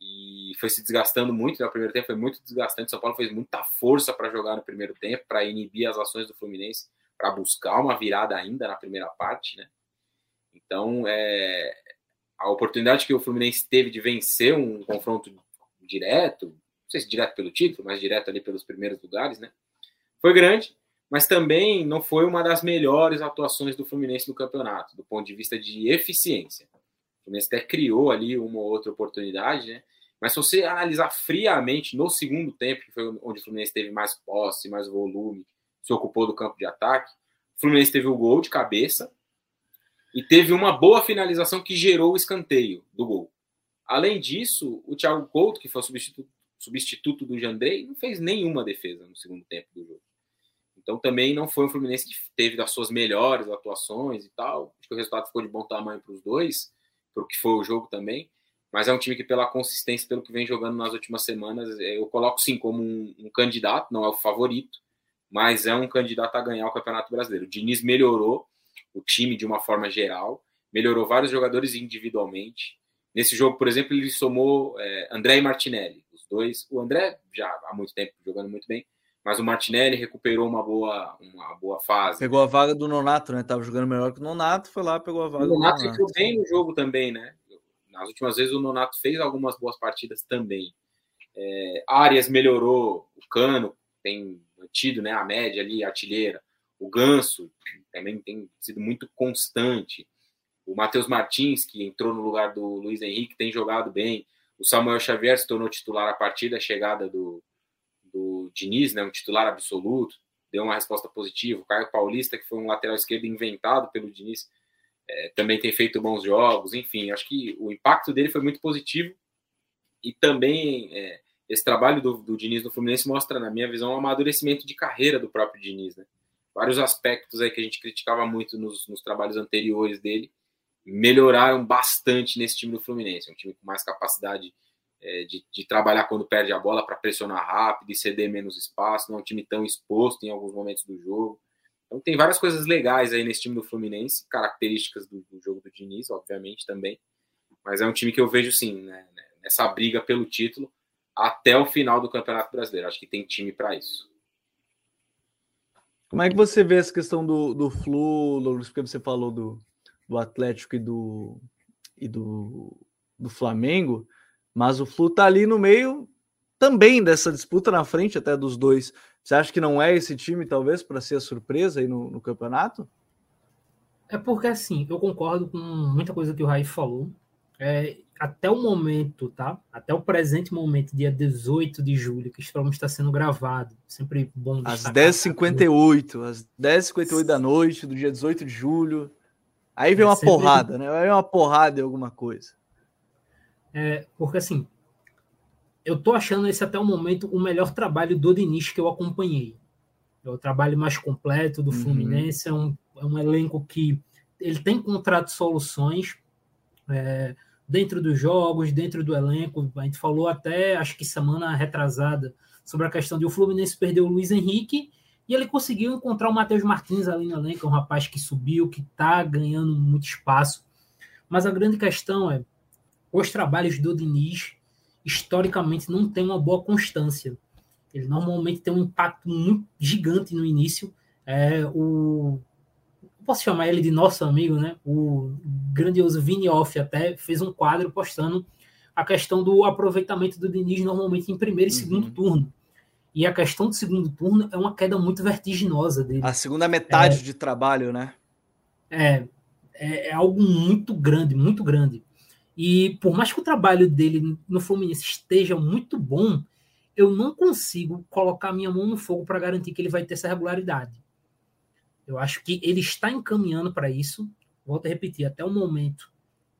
Speaker 2: e foi se desgastando muito. No né? primeiro tempo foi muito desgastante. São Paulo fez muita força para jogar no primeiro tempo, para inibir as ações do Fluminense para buscar uma virada ainda na primeira parte, né? Então, é, a oportunidade que o Fluminense teve de vencer um confronto direto, não sei se direto pelo título, mas direto ali pelos primeiros lugares, né? Foi grande, mas também não foi uma das melhores atuações do Fluminense no campeonato, do ponto de vista de eficiência. O Fluminense até criou ali uma ou outra oportunidade, né? Mas se você analisar friamente no segundo tempo, que foi onde o Fluminense teve mais posse, mais volume, se ocupou do campo de ataque. O Fluminense teve o gol de cabeça e teve uma boa finalização que gerou o escanteio do gol. Além disso, o Thiago Couto, que foi o substituto, substituto do Jandrei, não fez nenhuma defesa no segundo tempo do jogo. Então também não foi um Fluminense que teve das suas melhores atuações e tal. Acho que o resultado ficou de bom tamanho para os dois, para o que foi o jogo também. Mas é um time que, pela consistência, pelo que vem jogando nas últimas semanas, eu coloco sim como um, um candidato, não é o favorito, mas é um candidato a ganhar o Campeonato Brasileiro. O Diniz melhorou o time de uma forma geral, melhorou vários jogadores individualmente. Nesse jogo, por exemplo, ele somou é, André e Martinelli, os dois. O André já há muito tempo jogando muito bem, mas o Martinelli recuperou uma boa, uma boa fase.
Speaker 1: Pegou a vaga do Nonato, né? Tava jogando melhor que o Nonato, foi lá pegou a vaga. O
Speaker 2: Nonato, do Nonato. bem no jogo também, né? Nas últimas vezes o Nonato fez algumas boas partidas também. É, Arias melhorou, o Cano tem mantido né, a média ali, artilheira. O Ganso também tem sido muito constante. O Matheus Martins, que entrou no lugar do Luiz Henrique, tem jogado bem. O Samuel Xavier se tornou titular a partir da chegada do, do Diniz, né, um titular absoluto, deu uma resposta positiva. O Caio Paulista, que foi um lateral esquerdo inventado pelo Diniz, é, também tem feito bons jogos. Enfim, acho que o impacto dele foi muito positivo. E também é, esse trabalho do, do Diniz no Fluminense mostra, na minha visão, um amadurecimento de carreira do próprio Diniz, né? Vários aspectos aí que a gente criticava muito nos, nos trabalhos anteriores dele melhoraram bastante nesse time do Fluminense. É um time com mais capacidade é, de, de, trabalhar quando perde a bola para pressionar rápido e ceder menos espaço. Não é um time tão exposto em alguns momentos do jogo. Então tem várias coisas legais aí nesse time do Fluminense, características do, do jogo do Diniz, obviamente, também. Mas é um time que eu vejo, sim, né, nessa briga pelo título até o final do Campeonato Brasileiro. Acho que tem time para isso.
Speaker 1: Como é que você vê essa questão do, do Flu, Luiz, porque você falou do, do Atlético e do, e do, do Flamengo, mas o Flu tá ali no meio também dessa disputa na frente até dos dois. Você acha que não é esse time, talvez, para ser a surpresa aí no, no, campeonato?
Speaker 3: É porque, assim, eu concordo com muita coisa que o Raí falou. É, até o momento, tá? Até o presente momento, dia 18 de julho, que esse programa está sendo gravado. Sempre bom
Speaker 1: Às 10h58, às 10h58 da noite, do dia 18 de julho. Aí vem é uma sempre... porrada, né? Aí vem uma porrada em alguma coisa.
Speaker 3: É, porque assim, eu tô achando esse até o momento o melhor trabalho do Diniz que eu acompanhei. É o trabalho mais completo do uhum. Fluminense, é, um, é um elenco que ele tem encontrado soluções é, dentro dos jogos, dentro do elenco. A gente falou até, acho que semana retrasada, sobre a questão de o Fluminense perder o Luiz Henrique e ele conseguiu encontrar o Matheus Martins ali no elenco, é um rapaz que subiu, que está ganhando muito espaço. Mas a grande questão é, os trabalhos do Diniz historicamente não tem uma boa constância. Ele normalmente tem um impacto muito gigante no início. É, o posso chamar ele de nosso amigo, né? O grandioso Vini Off até fez um quadro postando a questão do aproveitamento do Diniz normalmente em primeiro e uhum. segundo turno. E a questão do segundo turno é uma queda muito vertiginosa dele.
Speaker 1: A segunda metade é, de trabalho, né?
Speaker 3: É, é, é algo muito grande, muito grande. E por mais que o trabalho dele no Fluminense esteja muito bom, eu não consigo colocar minha mão no fogo para garantir que ele vai ter essa regularidade. Eu acho que ele está encaminhando para isso. Volto a repetir, até o momento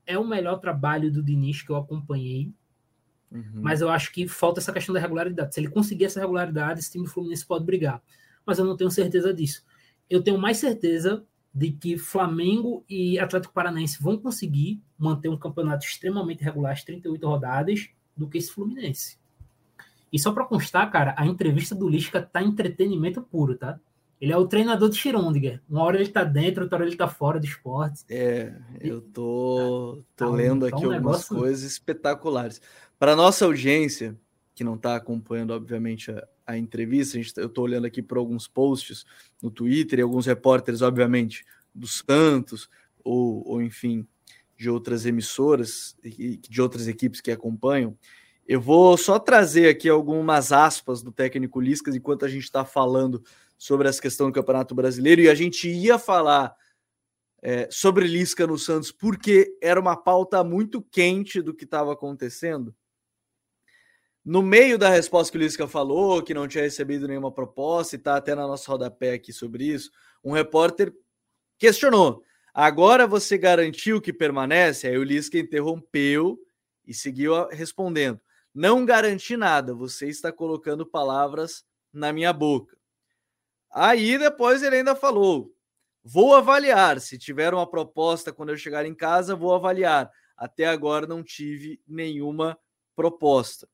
Speaker 3: é o melhor trabalho do Diniz que eu acompanhei. Uhum. Mas eu acho que falta essa questão da regularidade. Se ele conseguir essa regularidade, esse time do Fluminense pode brigar. Mas eu não tenho certeza disso. Eu tenho mais certeza de que Flamengo e Atlético Paranaense vão conseguir manter um campeonato extremamente regular, as 38 rodadas, do que esse Fluminense. E só para constar, cara, a entrevista do Lisca tá entretenimento puro, tá? Ele é o treinador de Schrödinger. Uma hora ele tá dentro, outra hora ele tá fora do esporte.
Speaker 1: É, eu tô, tô tá, lendo tá aqui um algumas negócio... coisas espetaculares. Para nossa audiência, que não está acompanhando, obviamente, a, a entrevista, a gente, eu estou olhando aqui por alguns posts no Twitter e alguns repórteres, obviamente, do Santos, ou, ou enfim, de outras emissoras e de outras equipes que acompanham. Eu vou só trazer aqui algumas aspas do técnico Liscas enquanto a gente está falando sobre essa questão do Campeonato Brasileiro e a gente ia falar é, sobre Lisca no Santos porque era uma pauta muito quente do que estava acontecendo. No meio da resposta que o Lisca falou, que não tinha recebido nenhuma proposta, e está até na nossa rodapé aqui sobre isso, um repórter questionou: agora você garantiu que permanece? Aí o Lisca interrompeu e seguiu respondendo: não garanti nada, você está colocando palavras na minha boca. Aí depois ele ainda falou: vou avaliar. Se tiver uma proposta quando eu chegar em casa, vou avaliar. Até agora não tive nenhuma proposta.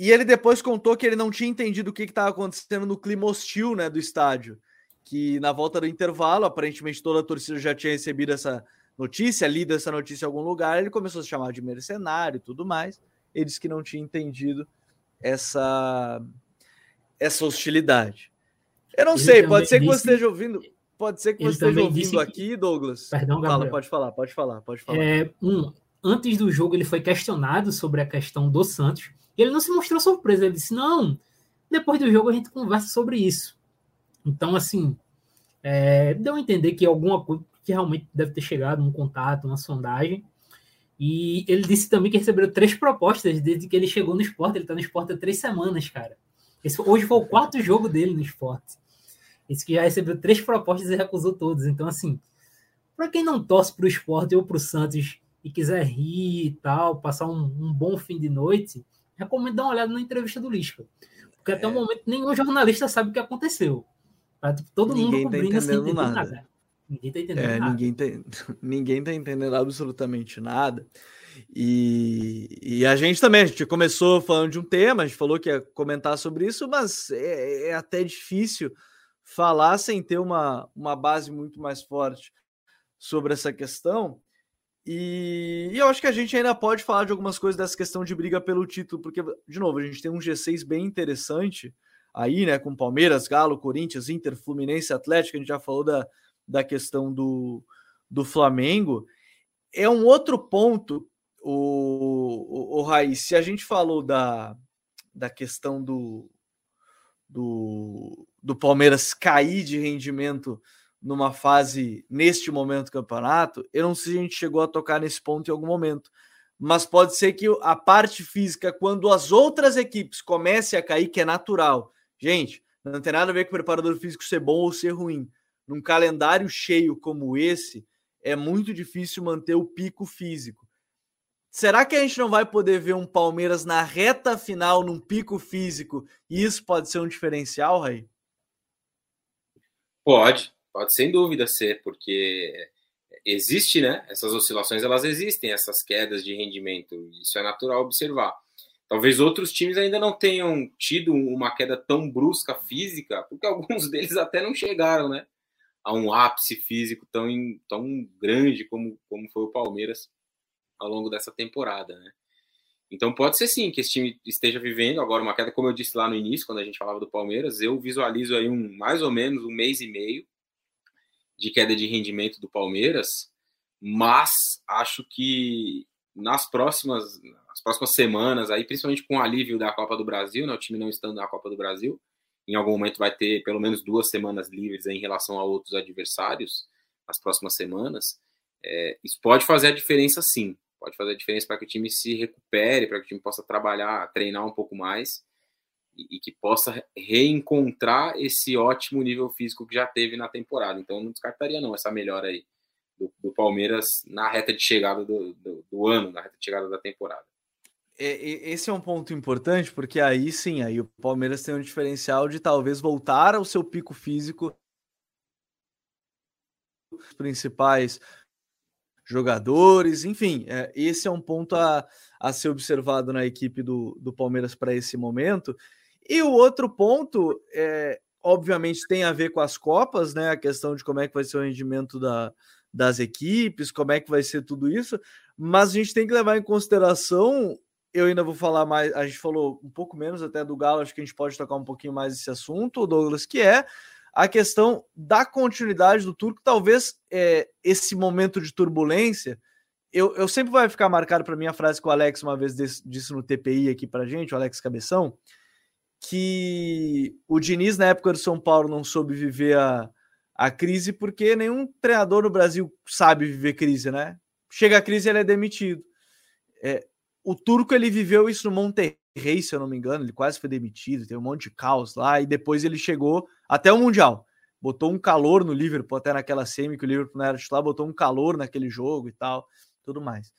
Speaker 1: E ele depois contou que ele não tinha entendido o que estava acontecendo no clima hostil né, do estádio. Que na volta do intervalo, aparentemente toda a torcida já tinha recebido essa notícia, lido essa notícia em algum lugar, ele começou a se chamar de mercenário e tudo mais. Ele disse que não tinha entendido essa, essa hostilidade. Eu não ele sei, pode ser que você esteja ouvindo. Pode ser que você esteja ouvindo aqui, Douglas.
Speaker 3: Perdão,
Speaker 1: Fala, pode falar, pode falar, pode falar.
Speaker 3: É, um, antes do jogo, ele foi questionado sobre a questão do Santos e ele não se mostrou surpreso. Ele disse: Não, depois do jogo a gente conversa sobre isso. Então, assim, é, deu a entender que alguma coisa que realmente deve ter chegado, um contato, uma sondagem. E ele disse também que recebeu três propostas desde que ele chegou no esporte. Ele está no esporte há três semanas, cara. Esse, hoje foi o quarto jogo dele no esporte. Esse que já recebeu três propostas e recusou todas. Então, assim, para quem não torce para o esporte ou para o Santos e quiser rir e tal, passar um, um bom fim de noite, recomendo dar uma olhada na entrevista do Lisca. Porque até é. o momento nenhum jornalista sabe o que aconteceu. Tá, tipo, todo
Speaker 1: ninguém
Speaker 3: mundo
Speaker 1: tá entendendo nada.
Speaker 3: nada. Ninguém tá entendendo
Speaker 1: é,
Speaker 3: nada.
Speaker 1: Ninguém tá, ninguém tá entendendo absolutamente nada. E, e, a gente também, a gente começou falando de um tema, a gente falou que ia comentar sobre isso, mas é, é até difícil falar sem ter uma, uma base muito mais forte sobre essa questão. E, e, eu acho que a gente ainda pode falar de algumas coisas dessa questão de briga pelo título, porque, de novo, a gente tem um G6 bem interessante aí, né? Com Palmeiras, Galo, Corinthians, Inter, Fluminense, Atlético, a gente já falou da, da questão do, do Flamengo. É um outro ponto, o, o, o Raiz, se a gente falou da, da questão do, do, do Palmeiras cair de rendimento numa fase neste momento do campeonato, eu não sei se a gente chegou a tocar nesse ponto em algum momento, mas pode ser que a parte física, quando as outras equipes comecem a cair, que é natural, gente, não tem nada a ver com o preparador físico ser bom ou ser ruim. Num calendário cheio como esse, é muito difícil manter o pico físico. Será que a gente não vai poder ver um Palmeiras na reta final, num pico físico, e isso pode ser um diferencial, Raí?
Speaker 2: Pode, pode sem dúvida ser, porque existe, né? Essas oscilações elas existem, essas quedas de rendimento, isso é natural observar. Talvez outros times ainda não tenham tido uma queda tão brusca física, porque alguns deles até não chegaram, né? A um ápice físico tão, tão grande como, como foi o Palmeiras ao longo dessa temporada, né? Então pode ser sim que esse time esteja vivendo agora uma queda, como eu disse lá no início, quando a gente falava do Palmeiras, eu visualizo aí um mais ou menos um mês e meio de queda de rendimento do Palmeiras, mas acho que nas próximas nas próximas semanas aí, principalmente com o alívio da Copa do Brasil, né, o time não estando na Copa do Brasil, em algum momento vai ter pelo menos duas semanas livres em relação a outros adversários nas próximas semanas. É, isso pode fazer a diferença sim pode fazer a diferença para que o time se recupere, para que o time possa trabalhar, treinar um pouco mais e, que possa reencontrar esse ótimo nível físico que já teve na temporada. Então, não descartaria não essa melhora aí do, do Palmeiras na reta de chegada do, do, do, ano, na reta de chegada da temporada.
Speaker 1: Esse é um ponto importante, porque aí sim, aí o Palmeiras tem um diferencial de talvez voltar ao seu pico físico os principais jogadores, enfim, é, esse é um ponto a, a ser observado na equipe do, do Palmeiras para esse momento. E o outro ponto, é, obviamente, tem a ver com as Copas, né? A questão de como é que vai ser o rendimento da, das equipes, como é que vai ser tudo isso, mas a gente tem que levar em consideração. Eu ainda vou falar mais, a gente falou um pouco menos até do Galo, acho que a gente pode tocar um pouquinho mais esse assunto, Douglas, que é a questão da continuidade do Turco, talvez é, esse momento de turbulência, eu, eu sempre vai ficar marcado para mim a frase que o Alex uma vez disse, disse no TPI aqui para gente, o Alex Cabeção, que o Diniz na época do São Paulo não soube viver a, a crise porque nenhum treinador no Brasil sabe viver crise, né? Chega a crise ele é demitido. É, o Turco ele viveu isso no Monterrey, se eu não me engano, ele quase foi demitido, tem um monte de caos lá e depois ele chegou até o Mundial. Botou um calor no Liverpool, até naquela semi que o Liverpool não era titular, botou um calor naquele jogo e tal, tudo mais.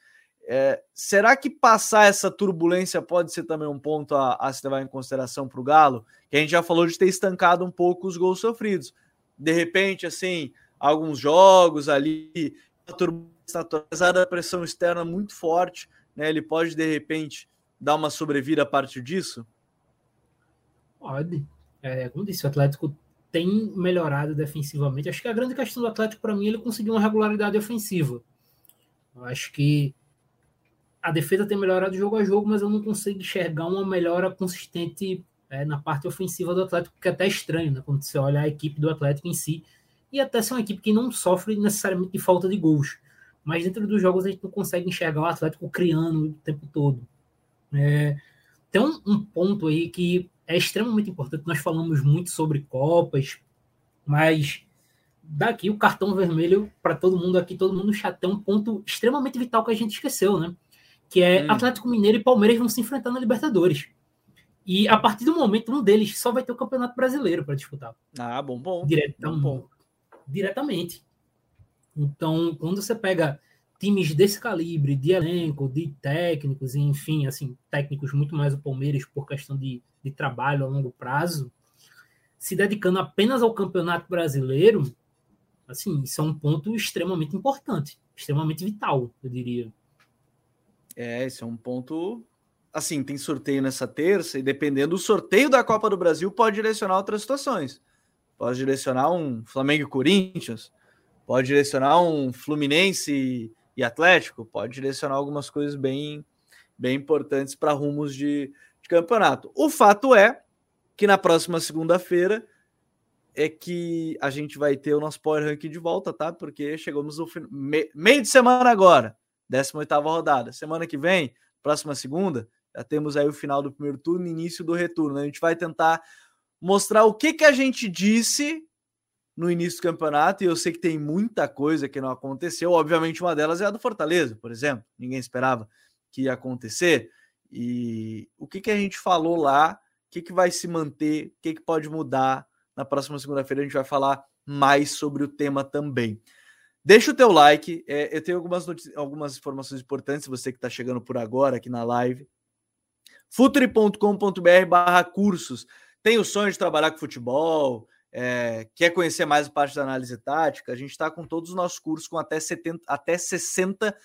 Speaker 1: É, será que passar essa turbulência pode ser também um ponto a, a se levar em consideração para o Galo? Que a gente já falou de ter estancado um pouco os gols sofridos. De repente, assim, alguns jogos ali, a turbulência, apesar da pressão externa muito forte, né, ele pode de repente dar uma sobrevida a partir disso?
Speaker 3: Pode. É, como disse, o Atlético tem melhorado defensivamente. Acho que a grande questão do Atlético, para mim, ele conseguiu uma regularidade ofensiva. Eu acho que a defesa tem melhorado jogo a jogo, mas eu não consigo enxergar uma melhora consistente é, na parte ofensiva do Atlético, que é até estranho, né? Quando você olha a equipe do Atlético em si, e até ser uma equipe que não sofre necessariamente de falta de gols. Mas dentro dos jogos a gente não consegue enxergar o Atlético criando o tempo todo. É, tem um, um ponto aí que é extremamente importante. Nós falamos muito sobre Copas, mas daqui o cartão vermelho para todo mundo aqui, todo mundo chateia um ponto extremamente vital que a gente esqueceu, né? Que é hum. Atlético Mineiro e Palmeiras vão se enfrentar na Libertadores. E a partir do momento, um deles só vai ter o Campeonato Brasileiro para disputar.
Speaker 1: Ah, bom, bom.
Speaker 3: Diretão, bom, bom. Diretamente. Então, quando você pega times desse calibre, de elenco, de técnicos, enfim, assim, técnicos muito mais o Palmeiras por questão de, de trabalho a longo prazo, se dedicando apenas ao Campeonato Brasileiro, assim, isso é um ponto extremamente importante, extremamente vital, eu diria.
Speaker 1: É, esse é um ponto. Assim, tem sorteio nessa terça, e dependendo do sorteio da Copa do Brasil, pode direcionar outras situações. pode direcionar um Flamengo e Corinthians, pode direcionar um Fluminense e Atlético, pode direcionar algumas coisas bem, bem importantes para rumos de, de campeonato. O fato é que na próxima segunda-feira é que a gente vai ter o nosso Power Ranking de volta, tá? Porque chegamos no me... meio de semana agora, 18 rodada. Semana que vem, próxima segunda, já temos aí o final do primeiro turno, início do retorno. A gente vai tentar mostrar o que, que a gente disse no início do campeonato, e eu sei que tem muita coisa que não aconteceu. Obviamente, uma delas é a do Fortaleza, por exemplo. Ninguém esperava que ia acontecer. E o que, que a gente falou lá, o que, que vai se manter, o que, que pode mudar. Na próxima segunda-feira a gente vai falar mais sobre o tema também. Deixa o teu like. É, eu tenho algumas, algumas informações importantes, você que está chegando por agora aqui na live. Futuri.com.br barra cursos. Tem o sonho de trabalhar com futebol, é, quer conhecer mais a parte da análise tática, a gente está com todos os nossos cursos com até, 70, até 60%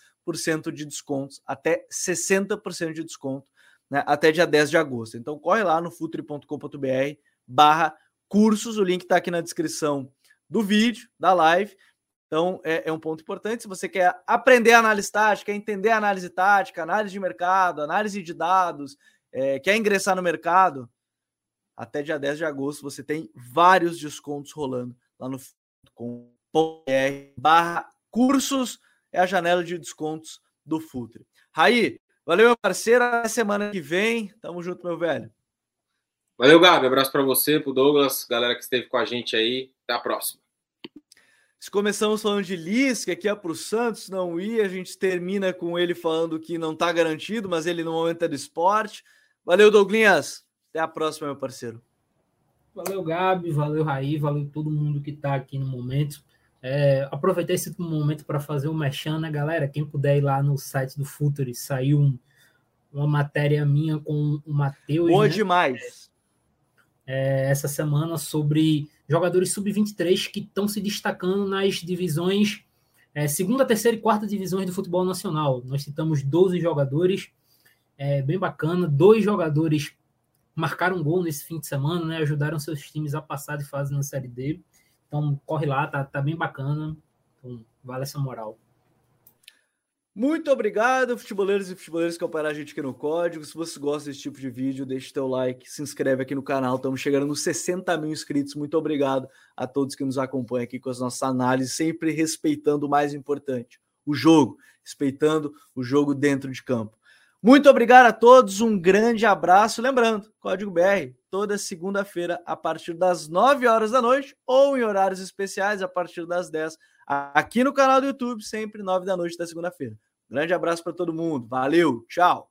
Speaker 1: de descontos, até 60% de desconto, né, até dia 10 de agosto. Então corre lá no futuri.com.br barra cursos, o link está aqui na descrição do vídeo, da live. Então é, é, um ponto importante. Se você quer aprender análise tática, entender análise tática, análise de mercado, análise de dados, é, quer ingressar no mercado, até dia 10 de agosto você tem vários descontos rolando lá no barra cursos é a janela de descontos do Futre. Raí, valeu meu parceiro, até semana que vem, tamo junto meu velho.
Speaker 2: Valeu Gabi, abraço para você, pro Douglas, galera que esteve com a gente aí, até a próxima.
Speaker 1: Se começamos falando de Lisca, que é para o Santos não ir, a gente termina com ele falando que não está garantido, mas ele no momento é do esporte. Valeu, Douglinhas. Até a próxima, meu parceiro.
Speaker 3: Valeu, Gabi, valeu, Raí, valeu todo mundo que está aqui no momento. É, aproveitei esse momento para fazer um mechan, né, galera? Quem puder ir lá no site do Futuri, saiu um, uma matéria minha com o Matheus.
Speaker 1: Boa né? demais.
Speaker 3: É, essa semana sobre jogadores sub-23 que estão se destacando nas divisões é, segunda, terceira e quarta divisões do futebol nacional. Nós citamos 12 jogadores, é, bem bacana, dois jogadores marcaram gol nesse fim de semana, né? Ajudaram seus times a passar de fase na Série D. Então, corre lá, tá, tá bem bacana. Então, vale essa moral.
Speaker 1: Muito obrigado, futeboleiros e futeboleiros que acompanharam a gente aqui no Código. Se você gosta desse tipo de vídeo, deixe teu like, se inscreve aqui no canal. Estamos chegando nos 60 mil inscritos. Muito obrigado a todos que nos acompanham aqui com as nossas análises, sempre respeitando o mais importante, o jogo, respeitando o jogo dentro de campo. Muito obrigado a todos, um grande abraço. Lembrando, Código BR, toda segunda-feira, a partir das 9 horas da noite, ou em horários especiais, a partir das 10, aqui no canal do YouTube, sempre 9 da noite da segunda-feira. Grande abraço para todo mundo. Valeu, tchau.